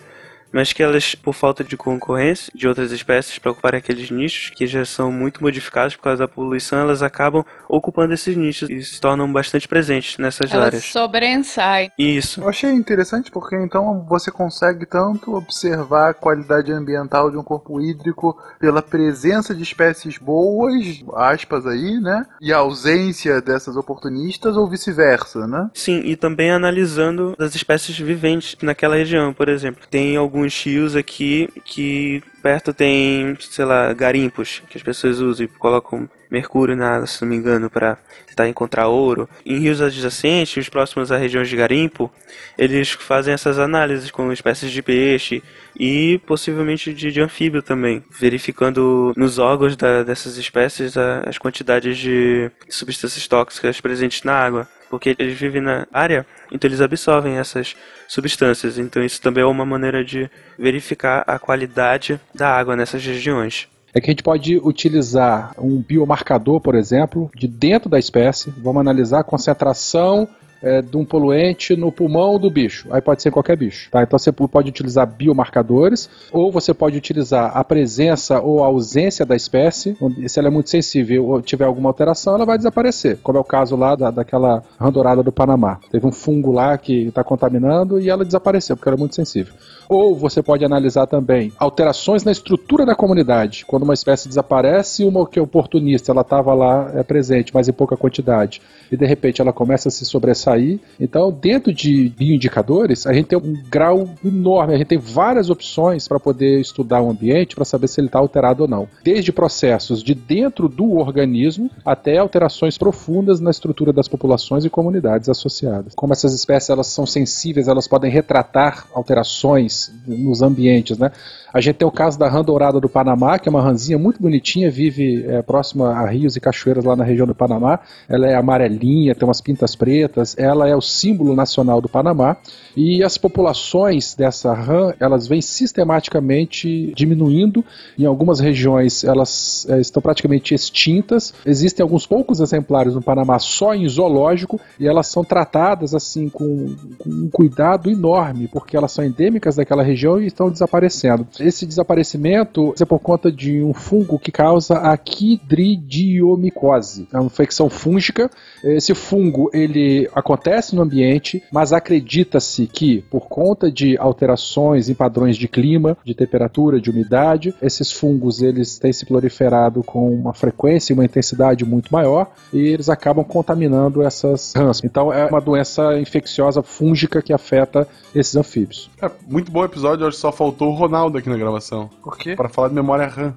mas que elas, por falta de concorrência de outras espécies para ocupar aqueles nichos, que já são muito modificados por causa da poluição, elas acabam ocupando esses nichos e se tornam bastante presentes nessas Elas áreas. sobressaem. Isso. Eu achei interessante porque então você consegue tanto observar a qualidade ambiental de um corpo hídrico pela presença de espécies boas, aspas aí, né? E a ausência dessas oportunistas ou vice-versa, né? Sim, e também analisando as espécies viventes naquela região, por exemplo. Tem alguns rios aqui que perto tem, sei lá, garimpos que as pessoas usam e colocam mercúrio na água, se não me engano, para tentar encontrar ouro. Em rios adjacentes, os próximos a regiões de garimpo, eles fazem essas análises com espécies de peixe e possivelmente de, de anfíbio também, verificando nos órgãos da, dessas espécies a, as quantidades de substâncias tóxicas presentes na água porque eles vivem na área, então eles absorvem essas substâncias. Então isso também é uma maneira de verificar a qualidade da água nessas regiões. É que a gente pode utilizar um biomarcador, por exemplo, de dentro da espécie. Vamos analisar a concentração é, de um poluente no pulmão do bicho. Aí pode ser qualquer bicho. Tá? Então você pode utilizar biomarcadores, ou você pode utilizar a presença ou a ausência da espécie. Se ela é muito sensível ou tiver alguma alteração, ela vai desaparecer. Como é o caso lá da, daquela randorada do Panamá. Teve um fungo lá que está contaminando e ela desapareceu, porque ela é muito sensível. Ou você pode analisar também alterações na estrutura da comunidade. Quando uma espécie desaparece, uma que é oportunista, ela estava lá é presente, mas em pouca quantidade, e de repente ela começa a se sobressair. Então, dentro de bioindicadores, a gente tem um grau enorme, a gente tem várias opções para poder estudar o ambiente para saber se ele está alterado ou não. Desde processos de dentro do organismo até alterações profundas na estrutura das populações e comunidades associadas. Como essas espécies elas são sensíveis, elas podem retratar alterações nos ambientes, né? A gente tem o caso da rã dourada do Panamá, que é uma rãzinha muito bonitinha, vive é, próxima a rios e cachoeiras lá na região do Panamá. Ela é amarelinha, tem umas pintas pretas, ela é o símbolo nacional do Panamá. E as populações dessa rã, elas vêm sistematicamente diminuindo. Em algumas regiões, elas é, estão praticamente extintas. Existem alguns poucos exemplares no Panamá só em zoológico e elas são tratadas assim com, com um cuidado enorme, porque elas são endêmicas daquela região e estão desaparecendo. Esse desaparecimento é por conta de um fungo que causa a quidridiomicose. É uma infecção fúngica. Esse fungo ele acontece no ambiente, mas acredita-se que por conta de alterações em padrões de clima, de temperatura, de umidade, esses fungos eles têm se proliferado com uma frequência e uma intensidade muito maior e eles acabam contaminando essas rãs. Então é uma doença infecciosa fúngica que afeta esses anfíbios. É, muito bom episódio, hoje só faltou o Ronaldo aqui na gravação. Por quê? Pra falar de memória RAM.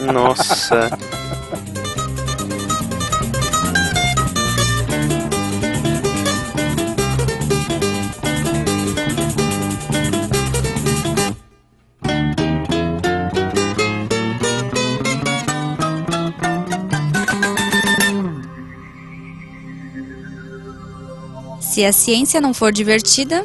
Nossa. Se a ciência não for divertida,